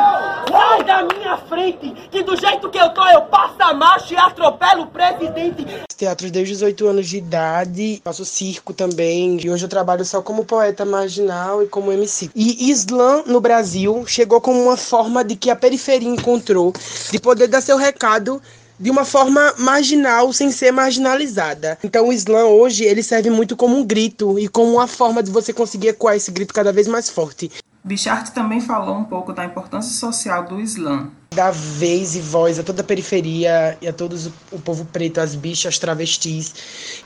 [SPEAKER 11] sai da minha frente. Que do jeito que eu tô, eu passo a marcha e atropelo o presidente.
[SPEAKER 12] Teatro desde os 18 anos de idade. Faço circo também. E hoje eu trabalho só como poeta marginal e como MC. E Islã no Brasil chegou como uma forma de que a periferia encontrou de poder dar seu recado de uma forma marginal, sem ser marginalizada. Então o Islã hoje ele serve muito como um grito e como uma forma de você conseguir ecoar esse grito cada vez mais forte.
[SPEAKER 8] Bichart também falou um pouco da importância social do Islã
[SPEAKER 12] dar vez e voz a toda a periferia e a todos o povo preto, as bichas, as travestis.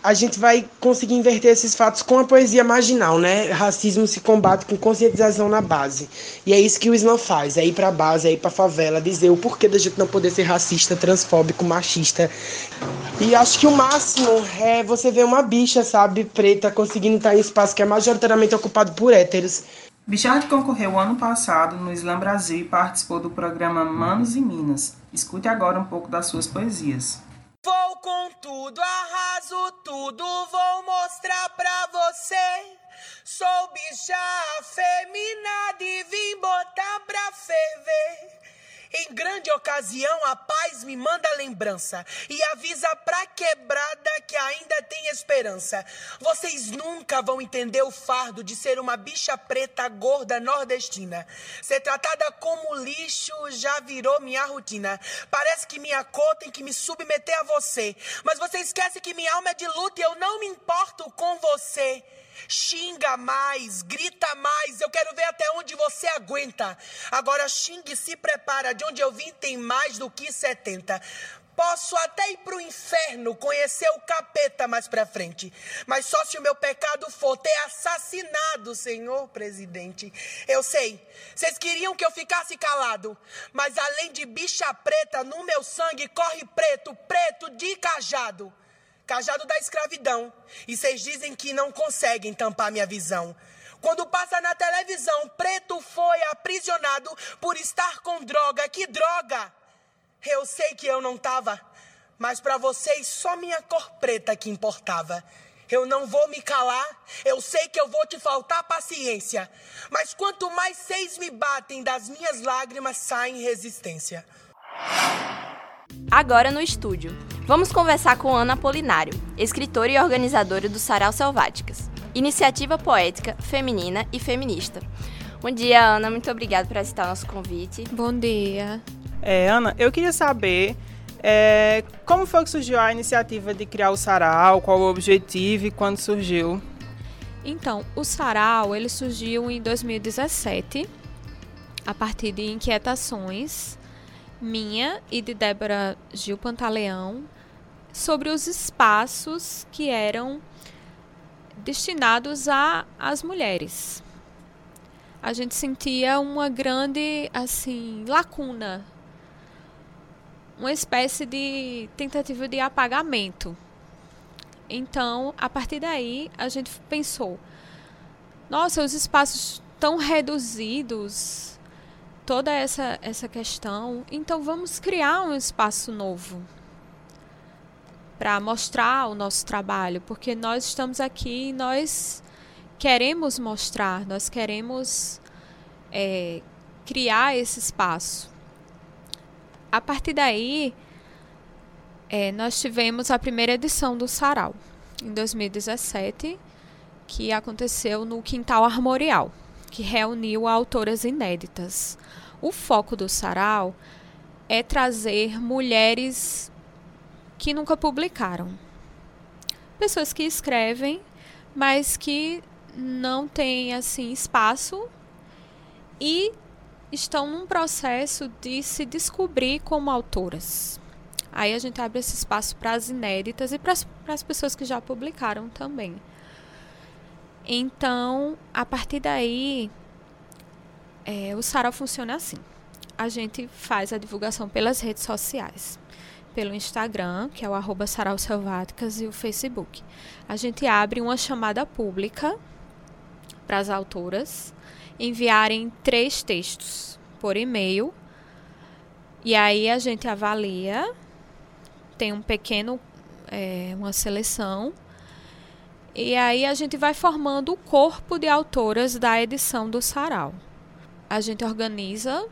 [SPEAKER 12] A gente vai conseguir inverter esses fatos com a poesia marginal, né? Racismo se combate com conscientização na base. E é isso que o Islã faz, é ir pra base, é ir pra favela, dizer o porquê da gente não poder ser racista, transfóbico, machista. E acho que o máximo é você ver uma bicha, sabe, preta, conseguindo estar em espaço que é majoritariamente ocupado por héteros
[SPEAKER 8] Bichard concorreu ano passado no Slam Brasil e participou do programa Manos e Minas. Escute agora um pouco das suas poesias.
[SPEAKER 11] Vou com tudo, arraso tudo, vou mostrar pra você. Sou bicha afeminada e vim botar pra ferver. Em grande ocasião, a paz me manda lembrança e avisa pra quebrada que ainda tem esperança. Vocês nunca vão entender o fardo de ser uma bicha preta gorda nordestina. Ser tratada como lixo já virou minha rotina. Parece que minha cor tem que me submeter a você. Mas você esquece que minha alma é de luta e eu não me importo com você. Xinga mais, grita mais, eu quero ver até onde você aguenta. Agora xingue se prepara, de onde eu vim tem mais do que 70. Posso até ir pro inferno, conhecer o capeta mais pra frente. Mas só se o meu pecado for ter assassinado, senhor presidente. Eu sei, vocês queriam que eu ficasse calado. Mas além de bicha preta, no meu sangue corre preto, preto de cajado cajado da escravidão. E vocês dizem que não conseguem tampar minha visão. Quando passa na televisão, preto foi aprisionado por estar com droga. Que droga! Eu sei que eu não tava, mas para vocês só minha cor preta que importava. Eu não vou me calar, eu sei que eu vou te faltar paciência. Mas quanto mais seis me batem, das minhas lágrimas saem resistência.
[SPEAKER 2] Agora no estúdio. Vamos conversar com Ana Polinário, escritora e organizadora do Sarau Selváticas, iniciativa poética, feminina e feminista. Bom dia, Ana. Muito obrigada por aceitar nosso convite.
[SPEAKER 5] Bom dia.
[SPEAKER 3] É, Ana, eu queria saber é, como foi que surgiu a iniciativa de criar o Sarau, qual o objetivo e quando surgiu?
[SPEAKER 5] Então, o Sarau ele surgiu em 2017 a partir de inquietações minha e de Débora Gil Pantaleão sobre os espaços que eram destinados a as mulheres. A gente sentia uma grande assim lacuna, uma espécie de tentativa de apagamento. Então, a partir daí, a gente pensou: nossa, os espaços tão reduzidos, toda essa, essa questão, então vamos criar um espaço novo
[SPEAKER 13] para mostrar o nosso trabalho, porque nós estamos aqui e nós queremos mostrar, nós queremos é, criar esse espaço. A partir daí, é, nós tivemos a primeira edição do Sarau, em 2017, que aconteceu no Quintal Armorial, que reuniu autoras inéditas. O foco do Sarau é trazer mulheres que nunca publicaram. Pessoas que escrevem, mas que não têm assim espaço e estão num processo de se descobrir como autoras. Aí a gente abre esse espaço para as inéditas e para as pessoas que já publicaram também. Então, a partir daí, é, o Sarau funciona assim. A gente faz a divulgação pelas redes sociais. Pelo Instagram, que é o arroba Sarau Selváticas, e o Facebook. A gente abre uma chamada pública para as autoras enviarem três textos por e-mail. E aí a gente avalia, tem um pequeno, é, uma seleção. E aí a gente vai formando o corpo de autoras da edição do Sarau. A gente organiza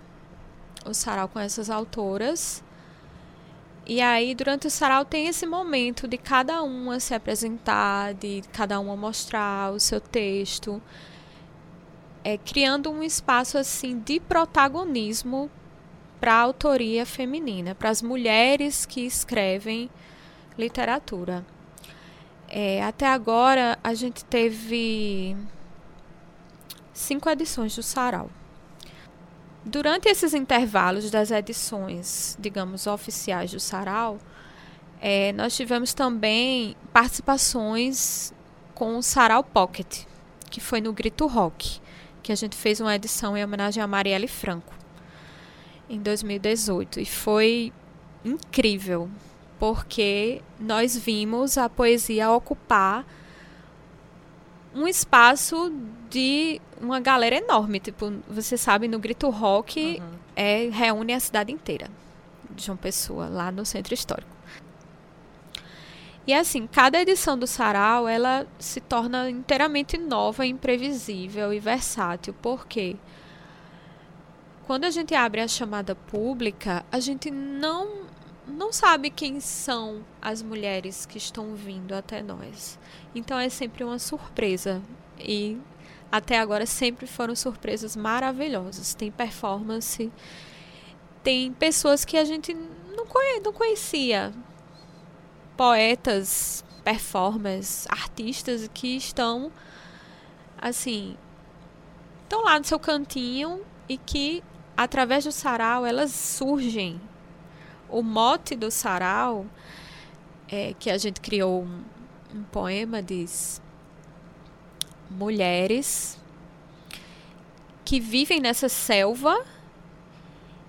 [SPEAKER 13] o Sarau com essas autoras. E aí, durante o sarau, tem esse momento de cada uma se apresentar, de cada uma mostrar o seu texto é, criando um espaço assim de protagonismo para a autoria feminina, para as mulheres que escrevem literatura. É, até agora a gente teve cinco edições do Sarau. Durante esses intervalos das edições, digamos, oficiais do Sarau, é, nós tivemos também participações com o Sarau Pocket, que foi no Grito Rock que a gente fez uma edição em homenagem a Marielle Franco em 2018 e foi incrível porque nós vimos a poesia ocupar um espaço de uma galera enorme, tipo, você sabe, no Grito Rock uhum. é reúne a cidade inteira de João Pessoa, lá no centro histórico. E assim, cada edição do Sarau, ela se torna inteiramente nova, imprevisível e versátil. Por quê? Quando a gente abre a chamada pública, a gente não não sabe quem são as mulheres que estão vindo até nós. Então é sempre uma surpresa e até agora sempre foram surpresas maravilhosas. Tem performance, tem pessoas que a gente não, conhe não conhecia, poetas, performers, artistas que estão assim, estão lá no seu cantinho e que através do sarau elas surgem. O mote do sarau é que a gente criou um, um poema diz mulheres que vivem nessa selva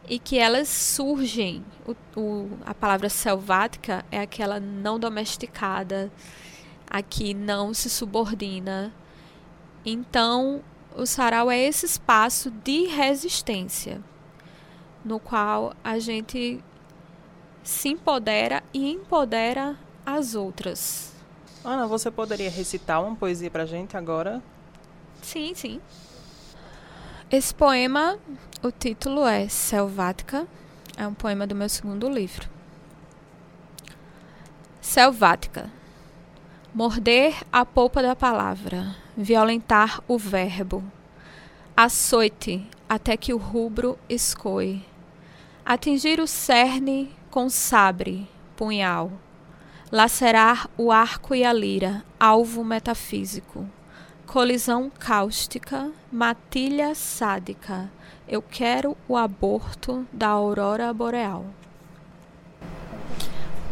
[SPEAKER 13] e que elas surgem. O, o, a palavra selvática é aquela não domesticada, a que não se subordina. Então, o sarau é esse espaço de resistência, no qual a gente se empodera e empodera as outras.
[SPEAKER 3] Ana, você poderia recitar uma poesia pra gente agora?
[SPEAKER 13] Sim, sim. Esse poema, o título é Selvática, é um poema do meu segundo livro. Selvática. Morder a polpa da palavra, violentar o verbo. Açoite até que o rubro escoe. Atingir o cerne com sabre, punhal. Lacerar o arco e a lira, alvo metafísico Colisão cáustica, matilha sádica. Eu quero o aborto da aurora boreal.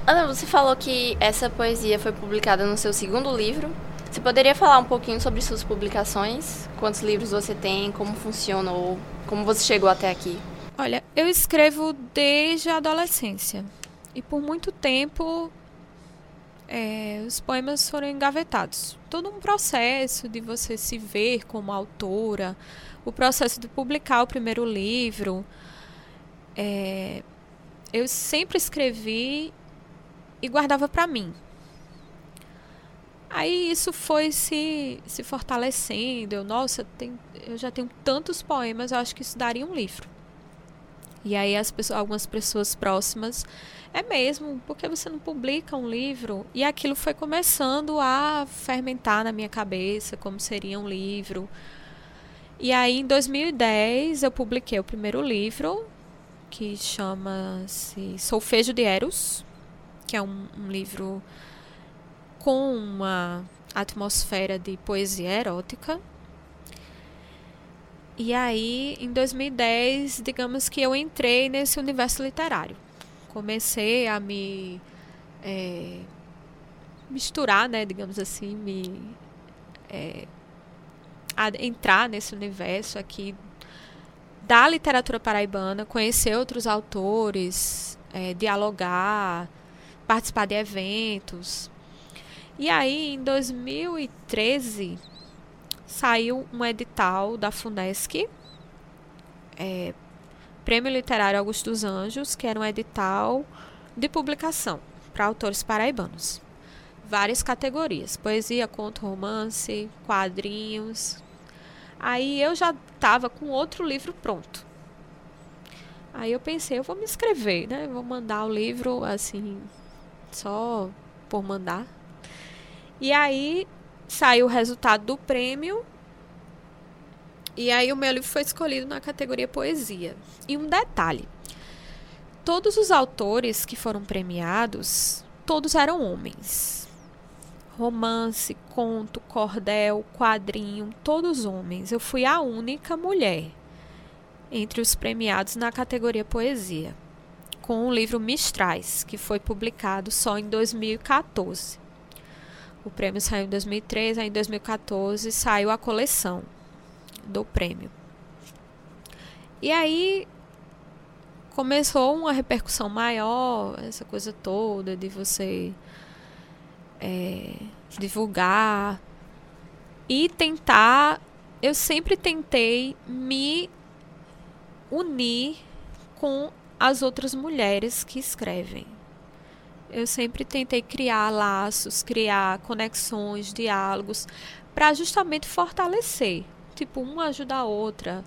[SPEAKER 2] Ana, você falou que essa poesia foi publicada no seu segundo livro. Você poderia falar um pouquinho sobre suas publicações? Quantos livros você tem? Como funcionou? Como você chegou até aqui?
[SPEAKER 13] Olha, eu escrevo desde a adolescência. E por muito tempo é, os poemas foram engavetados. Todo um processo de você se ver como autora, o processo de publicar o primeiro livro. É, eu sempre escrevi e guardava para mim. Aí isso foi se, se fortalecendo. Eu, nossa, tem, eu já tenho tantos poemas, eu acho que isso daria um livro. E aí as pessoas, algumas pessoas próximas, é mesmo, porque você não publica um livro? E aquilo foi começando a fermentar na minha cabeça como seria um livro. E aí em 2010 eu publiquei o primeiro livro, que chama-se Solfejo de Eros, que é um, um livro com uma atmosfera de poesia erótica. E aí, em 2010, digamos que eu entrei nesse universo literário. Comecei a me é, misturar, né, digamos assim, me é, a entrar nesse universo aqui da literatura paraibana, conhecer outros autores, é, dialogar, participar de eventos. E aí, em 2013, saiu um edital da FUNESC, é, Prêmio Literário Augusto dos Anjos, que era um edital de publicação para autores paraibanos. Várias categorias: poesia, conto, romance, quadrinhos. Aí eu já estava com outro livro pronto. Aí eu pensei, eu vou me inscrever, né? Vou mandar o livro assim, só por mandar. E aí saiu o resultado do prêmio. E aí o meu livro foi escolhido na categoria poesia. E um detalhe: todos os autores que foram premiados, todos eram homens. Romance, conto, cordel, quadrinho, todos homens. Eu fui a única mulher entre os premiados na categoria poesia, com o livro Mistrais, que foi publicado só em 2014. O prêmio saiu em 2013, aí em 2014 saiu a coleção do prêmio. E aí começou uma repercussão maior, essa coisa toda de você é, divulgar e tentar. Eu sempre tentei me unir com as outras mulheres que escrevem eu sempre tentei criar laços, criar conexões, diálogos, para justamente fortalecer, tipo, uma ajuda a outra,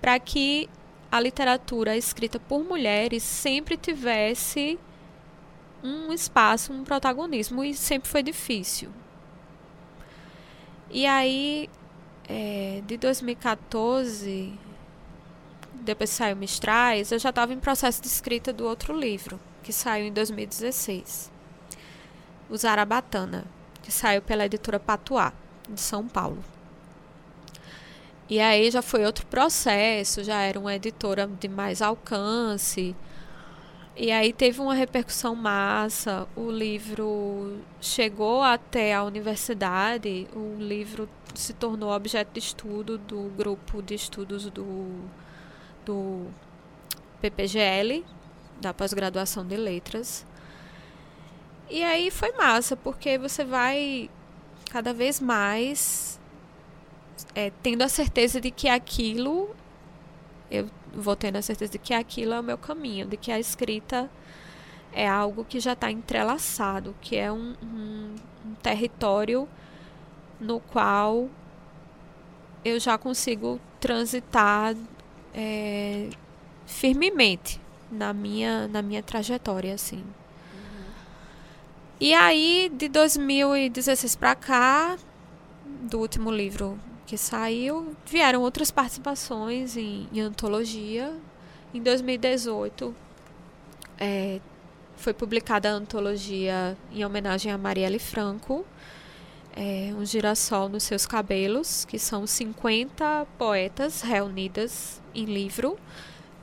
[SPEAKER 13] para que a literatura escrita por mulheres sempre tivesse um espaço, um protagonismo, e sempre foi difícil. E aí, é, de 2014, depois saiu Mistrais, eu já estava em processo de escrita do outro livro que saiu em 2016. O Zarabatana, que saiu pela editora Patuá, de São Paulo. E aí já foi outro processo, já era uma editora de mais alcance. E aí teve uma repercussão massa. O livro chegou até a universidade, o livro se tornou objeto de estudo do grupo de estudos do, do PPGL, da pós-graduação de letras. E aí foi massa, porque você vai cada vez mais é, tendo a certeza de que aquilo, eu vou tendo a certeza de que aquilo é o meu caminho, de que a escrita é algo que já está entrelaçado, que é um, um, um território no qual eu já consigo transitar é, firmemente na minha, na minha trajetória, assim. Uhum. E aí, de 2016 para cá, do último livro que saiu, vieram outras participações em, em antologia. Em 2018, é, foi publicada a antologia em homenagem a Marielle Franco, é, Um Girassol nos Seus Cabelos, que são 50 poetas reunidas em livro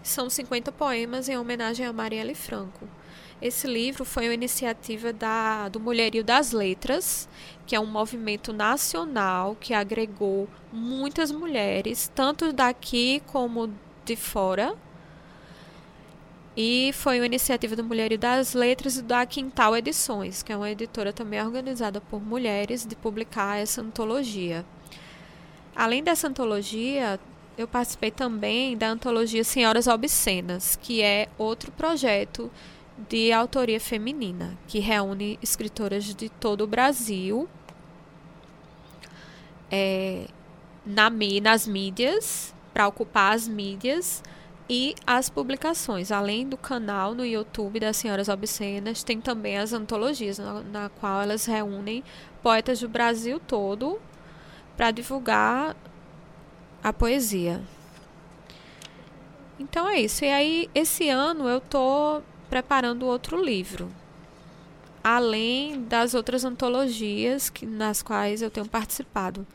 [SPEAKER 13] são 50 poemas em homenagem a Marielle Franco. Esse livro foi uma iniciativa da, do Mulherio das Letras, que é um movimento nacional que agregou muitas mulheres, tanto daqui como de fora. E foi uma iniciativa do Mulherio das Letras e da Quintal Edições, que é uma editora também organizada por mulheres, de publicar essa antologia. Além dessa antologia, eu participei também da antologia Senhoras Obscenas, que é outro projeto de autoria feminina, que reúne escritoras de todo o Brasil é, na, nas mídias, para ocupar as mídias e as publicações. Além do canal no YouTube das Senhoras Obscenas, tem também as antologias, na, na qual elas reúnem poetas do Brasil todo para divulgar a poesia. Então é isso. E aí, esse ano eu tô preparando outro livro. Além das outras antologias que, nas quais eu tenho participado.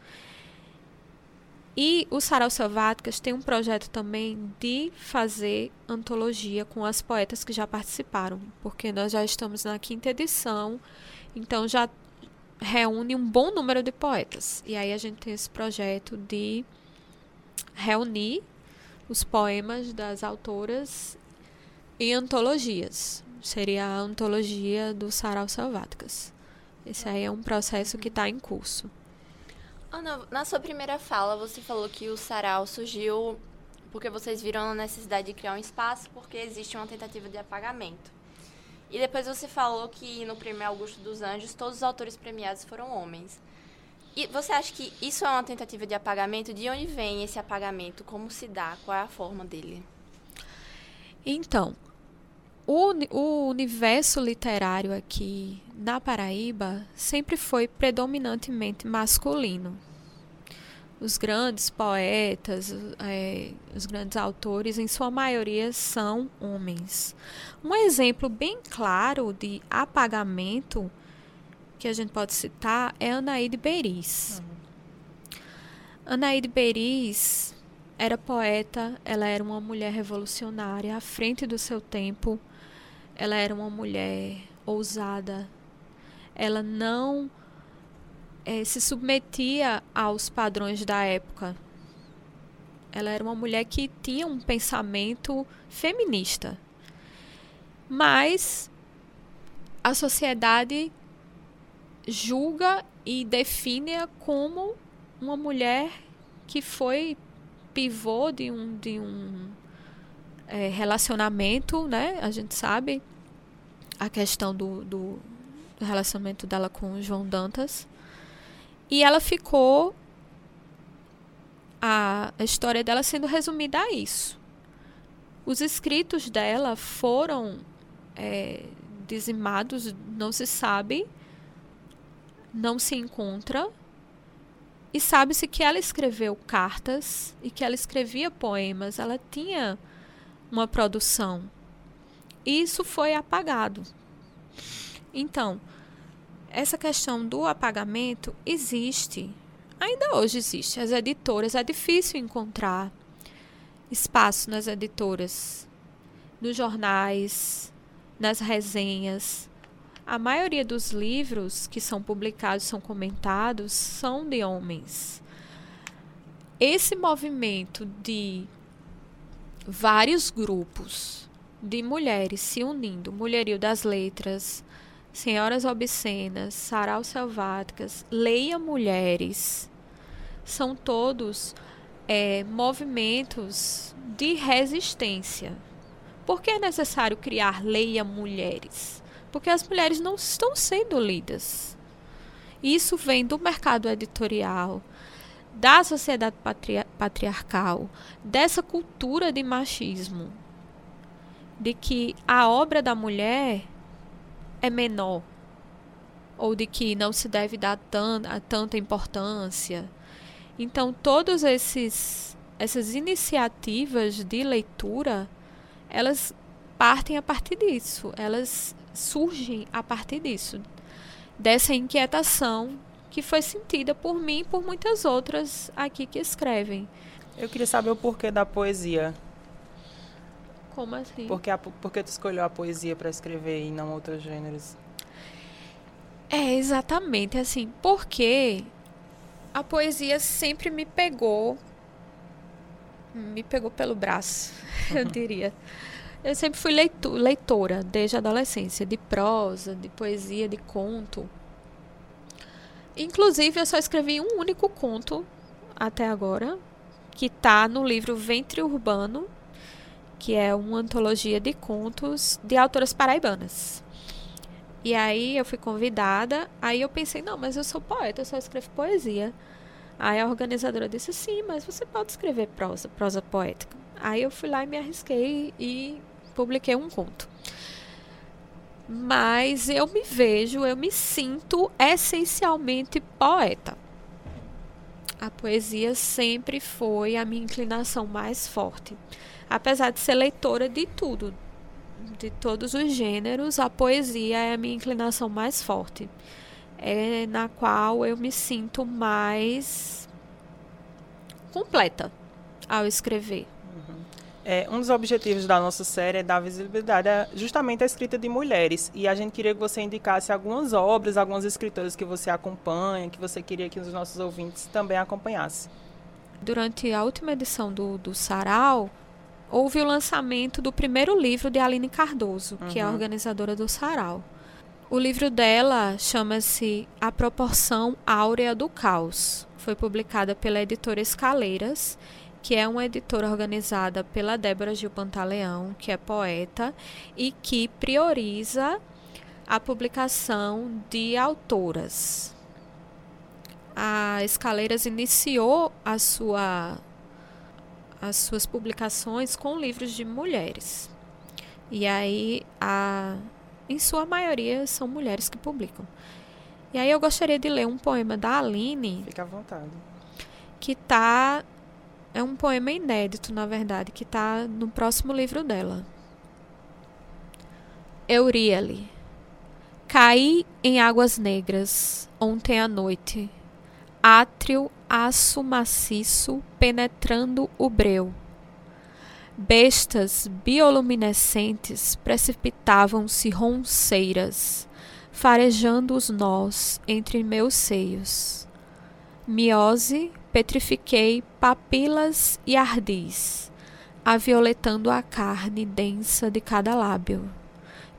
[SPEAKER 13] E o Sarau Selváticas tem um projeto também de fazer antologia com as poetas que já participaram, porque nós já estamos na quinta edição, então já reúne um bom número de poetas. E aí a gente tem esse projeto de reunir os poemas das autoras em antologias. Seria a antologia do Sarau Selváticas. Esse aí é um processo que está em curso.
[SPEAKER 2] Ana, na sua primeira fala, você falou que o sarau surgiu porque vocês viram a necessidade de criar um espaço porque existe uma tentativa de apagamento. E depois você falou que no Prêmio Augusto dos Anjos todos os autores premiados foram homens. E você acha que isso é uma tentativa de apagamento? De onde vem esse apagamento? Como se dá? Qual é a forma dele?
[SPEAKER 13] Então, o, o universo literário aqui na Paraíba sempre foi predominantemente masculino. Os grandes poetas, é, os grandes autores, em sua maioria, são homens. Um exemplo bem claro de apagamento que a gente pode citar é Anaíde Beris. Uhum. Anaíde Beris era poeta, ela era uma mulher revolucionária à frente do seu tempo ela era uma mulher ousada. Ela não é, se submetia aos padrões da época. Ela era uma mulher que tinha um pensamento feminista. Mas a sociedade julga e define-a como uma mulher que foi pivô de um, de um é, relacionamento, né? A gente sabe a questão do, do relacionamento dela com o João Dantas. E ela ficou a, a história dela sendo resumida a isso. Os escritos dela foram é, dizimados, não se sabe, não se encontra. E sabe-se que ela escreveu cartas e que ela escrevia poemas. Ela tinha uma produção. Isso foi apagado. Então, essa questão do apagamento existe. Ainda hoje existe. As editoras, é difícil encontrar espaço nas editoras, nos jornais, nas resenhas. A maioria dos livros que são publicados, são comentados, são de homens. Esse movimento de vários grupos de mulheres se unindo, Mulherio das Letras, Senhoras Obscenas, Sarau Selváticas, Leia Mulheres, são todos é, movimentos de resistência. Por que é necessário criar Leia Mulheres? Porque as mulheres não estão sendo lidas. Isso vem do mercado editorial, da sociedade patri patriarcal, dessa cultura de machismo, de que a obra da mulher é menor, ou de que não se deve dar tan tanta importância. Então, todos esses essas iniciativas de leitura, elas partem a partir disso, elas surgem a partir disso, dessa inquietação que foi sentida por mim e por muitas outras aqui que escrevem.
[SPEAKER 3] Eu queria saber o porquê da poesia.
[SPEAKER 13] Como assim?
[SPEAKER 3] Porque a, por que tu escolheu a poesia para escrever e não outros gêneros?
[SPEAKER 13] É, exatamente assim. Porque a poesia sempre me pegou. Me pegou pelo braço, *laughs* eu diria. Eu sempre fui leitora, desde a adolescência, de prosa, de poesia, de conto. Inclusive, eu só escrevi um único conto até agora, que está no livro Ventre Urbano, que é uma antologia de contos de autoras paraibanas. E aí eu fui convidada, aí eu pensei, não, mas eu sou poeta, eu só escrevo poesia. Aí a organizadora disse, sim, mas você pode escrever prosa, prosa poética. Aí eu fui lá e me arrisquei e publiquei um conto. Mas eu me vejo, eu me sinto essencialmente poeta. A poesia sempre foi a minha inclinação mais forte. Apesar de ser leitora de tudo, de todos os gêneros, a poesia é a minha inclinação mais forte. É na qual eu me sinto mais completa ao escrever.
[SPEAKER 3] É, um dos objetivos da nossa série é dar visibilidade a, justamente à escrita de mulheres. E a gente queria que você indicasse algumas obras, algumas escritoras que você acompanha, que você queria que os nossos ouvintes também acompanhassem.
[SPEAKER 13] Durante a última edição do, do Sarau, houve o lançamento do primeiro livro de Aline Cardoso, uhum. que é a uhum. organizadora do Sarau. O livro dela chama-se A Proporção Áurea do Caos. Foi publicada pela editora Escaleiras que é uma editora organizada pela Débora Gil Pantaleão, que é poeta e que prioriza a publicação de autoras. A Escaleiras iniciou a sua, as suas publicações com livros de mulheres. E aí, a, em sua maioria, são mulheres que publicam. E aí eu gostaria de ler um poema da Aline.
[SPEAKER 3] Fique à vontade.
[SPEAKER 13] Que está é um poema inédito, na verdade, que está no próximo livro dela. Euríale. Caí em águas negras ontem à noite. Átrio aço maciço penetrando o breu. Bestas bioluminescentes precipitavam-se ronceiras, farejando os nós entre meus seios. Miose petrifiquei papilas e ardis, avioletando a carne densa de cada lábio.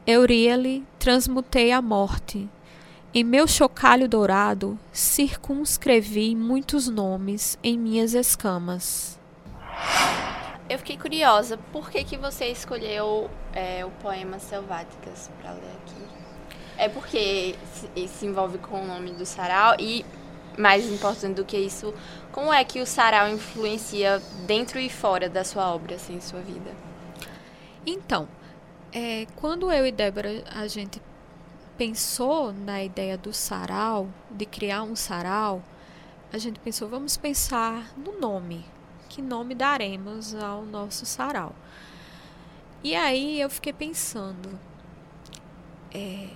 [SPEAKER 13] Euríale transmutei a morte. Em meu chocalho dourado, circunscrevi muitos nomes em minhas escamas.
[SPEAKER 2] Eu fiquei curiosa, por que, que você escolheu é, o poema Selváticas para ler aqui? É porque se, se envolve com o nome do sarau e mais importante do que isso, como é que o sarau influencia dentro e fora da sua obra, assim, sua vida?
[SPEAKER 13] Então, é, quando eu e Débora a gente pensou na ideia do sarau, de criar um sarau, a gente pensou, vamos pensar no nome. Que nome daremos ao nosso sarau? E aí eu fiquei pensando, é,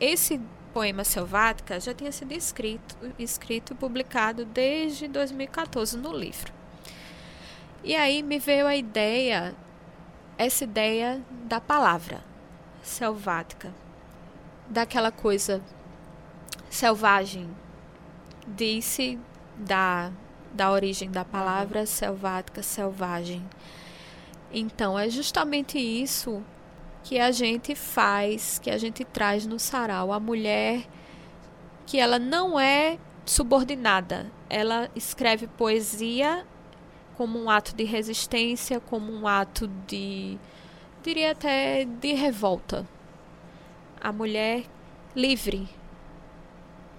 [SPEAKER 13] esse poema Selvática já tinha sido escrito, escrito e publicado desde 2014 no livro. E aí me veio a ideia, essa ideia da palavra selvática, daquela coisa selvagem. Disse da, da origem da palavra selvática, selvagem. Então é justamente isso que a gente faz, que a gente traz no sarau. A mulher que ela não é subordinada, ela escreve poesia como um ato de resistência, como um ato de, diria até, de revolta. A mulher livre,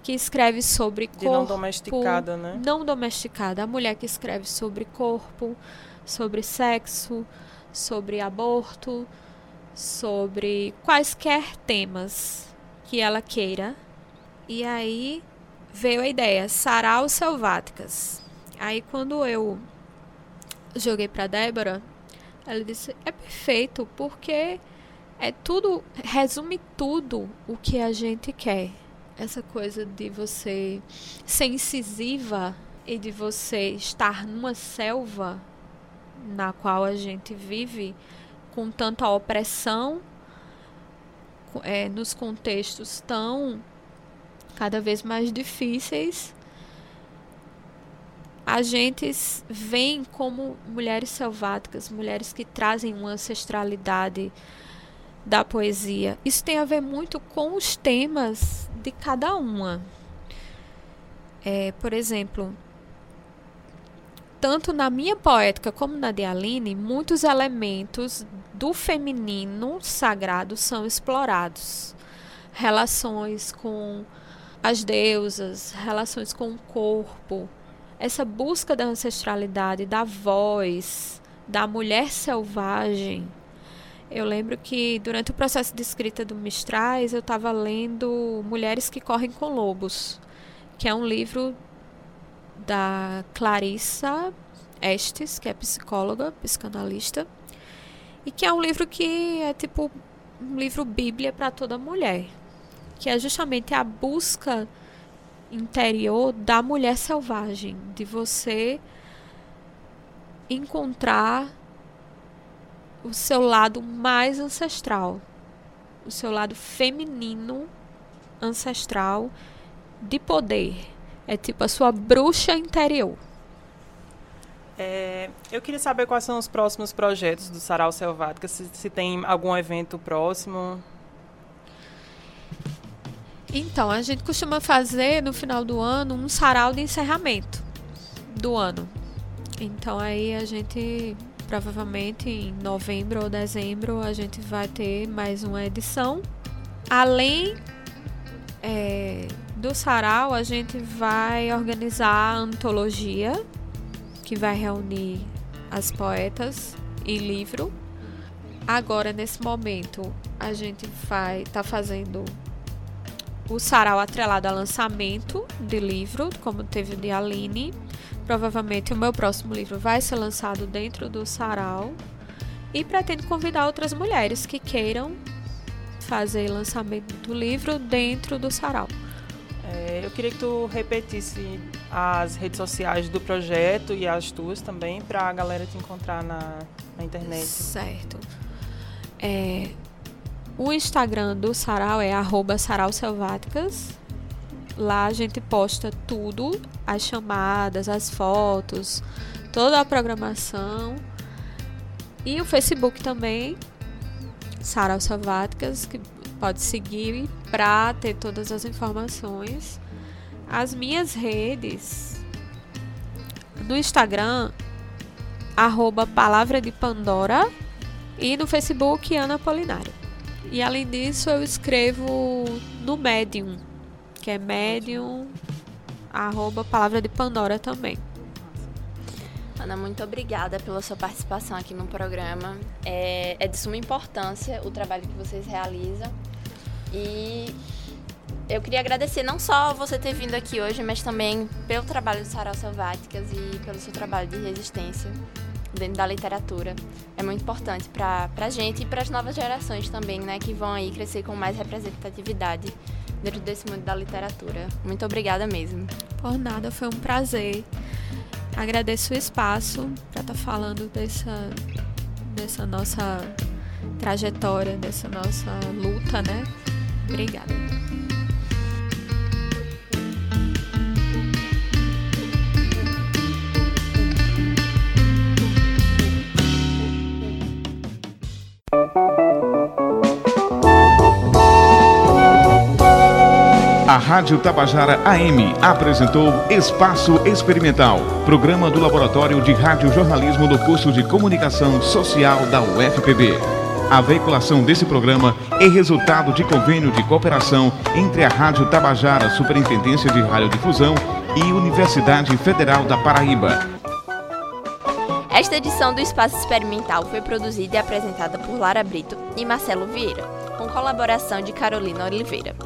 [SPEAKER 13] que escreve sobre
[SPEAKER 3] de
[SPEAKER 13] corpo.
[SPEAKER 3] não domesticada, né?
[SPEAKER 13] Não domesticada. A mulher que escreve sobre corpo, sobre sexo, sobre aborto, sobre quaisquer temas que ela queira. E aí veio a ideia, sarau selváticas. Aí quando eu joguei para Débora, ela disse: "É perfeito, porque é tudo, resume tudo o que a gente quer. Essa coisa de você ser incisiva e de você estar numa selva na qual a gente vive, com tanta opressão é, nos contextos tão cada vez mais difíceis, a gente vem como mulheres selváticas, mulheres que trazem uma ancestralidade da poesia. Isso tem a ver muito com os temas de cada uma. É, por exemplo, tanto na minha poética como na de Aline, muitos elementos do feminino sagrado são explorados. Relações com as deusas, relações com o corpo, essa busca da ancestralidade, da voz, da mulher selvagem. Eu lembro que durante o processo de escrita do Mistrais, eu estava lendo Mulheres que Correm com Lobos, que é um livro da Clarissa Estes, que é psicóloga, psicanalista, e que é um livro que é tipo um livro bíblia para toda mulher, que é justamente a busca interior da mulher selvagem, de você encontrar o seu lado mais ancestral, o seu lado feminino ancestral de poder. É tipo a sua bruxa interior.
[SPEAKER 3] É, eu queria saber quais são os próximos projetos do Sarau Selvática, se, se tem algum evento próximo.
[SPEAKER 13] Então, a gente costuma fazer no final do ano um sarau de encerramento do ano. Então aí a gente provavelmente em novembro ou dezembro a gente vai ter mais uma edição. Além é, do sarau, a gente vai organizar a antologia que vai reunir as poetas e livro. Agora, nesse momento, a gente vai estar tá fazendo o sarau atrelado a lançamento de livro, como teve o de Aline. Provavelmente o meu próximo livro vai ser lançado dentro do sarau. E pretendo convidar outras mulheres que queiram fazer lançamento do livro dentro do sarau.
[SPEAKER 3] Eu queria que tu repetisse as redes sociais do projeto e as tuas também, para a galera te encontrar na, na internet.
[SPEAKER 13] Certo. É, o Instagram do Sarau é sarauselváticas. Lá a gente posta tudo, as chamadas, as fotos, toda a programação. E o Facebook também, Sarau Selváticas, que pode seguir para ter todas as informações. As minhas redes no Instagram, arroba Palavra de Pandora e no Facebook Ana Polinário. E além disso, eu escrevo no Medium, que é Medium, arroba Palavra de Pandora também.
[SPEAKER 2] Ana, muito obrigada pela sua participação aqui no programa. É, é de suma importância o trabalho que vocês realizam e eu queria agradecer não só você ter vindo aqui hoje, mas também pelo trabalho do Sarau Selváticas e pelo seu trabalho de resistência dentro da literatura. É muito importante para a gente e para as novas gerações também, né, que vão aí crescer com mais representatividade dentro desse mundo da literatura. Muito obrigada mesmo.
[SPEAKER 13] Por nada, foi um prazer. Agradeço o espaço para estar tá falando dessa, dessa nossa trajetória, dessa nossa luta, né? Obrigada.
[SPEAKER 1] A Rádio Tabajara AM apresentou Espaço Experimental, programa do Laboratório de Rádio Jornalismo do curso de Comunicação Social da UFPB. A veiculação desse programa é resultado de convênio de cooperação entre a Rádio Tabajara, Superintendência de Radiodifusão e Universidade Federal da Paraíba.
[SPEAKER 2] Esta edição do Espaço Experimental foi produzida e apresentada por Lara Brito e Marcelo Vieira, com colaboração de Carolina Oliveira.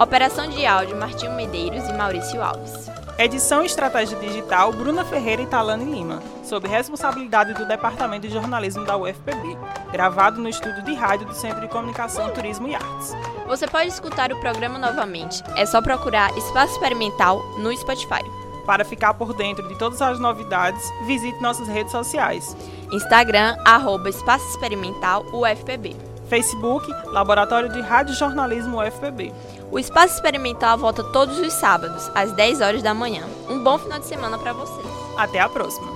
[SPEAKER 2] Operação de áudio Martinho Medeiros e Maurício Alves.
[SPEAKER 3] Edição e Estratégia Digital Bruna Ferreira e Talane Lima, sob responsabilidade do Departamento de Jornalismo da UFPB, gravado no estúdio de rádio do Centro de Comunicação, Turismo e Artes.
[SPEAKER 2] Você pode escutar o programa novamente, é só procurar Espaço Experimental no Spotify.
[SPEAKER 3] Para ficar por dentro de todas as novidades, visite nossas redes sociais.
[SPEAKER 2] Instagram, arroba Espaço Experimental UFPB.
[SPEAKER 3] Facebook, Laboratório de Rádio Jornalismo UFPB.
[SPEAKER 2] O Espaço Experimental volta todos os sábados, às 10 horas da manhã. Um bom final de semana para você.
[SPEAKER 3] Até a próxima!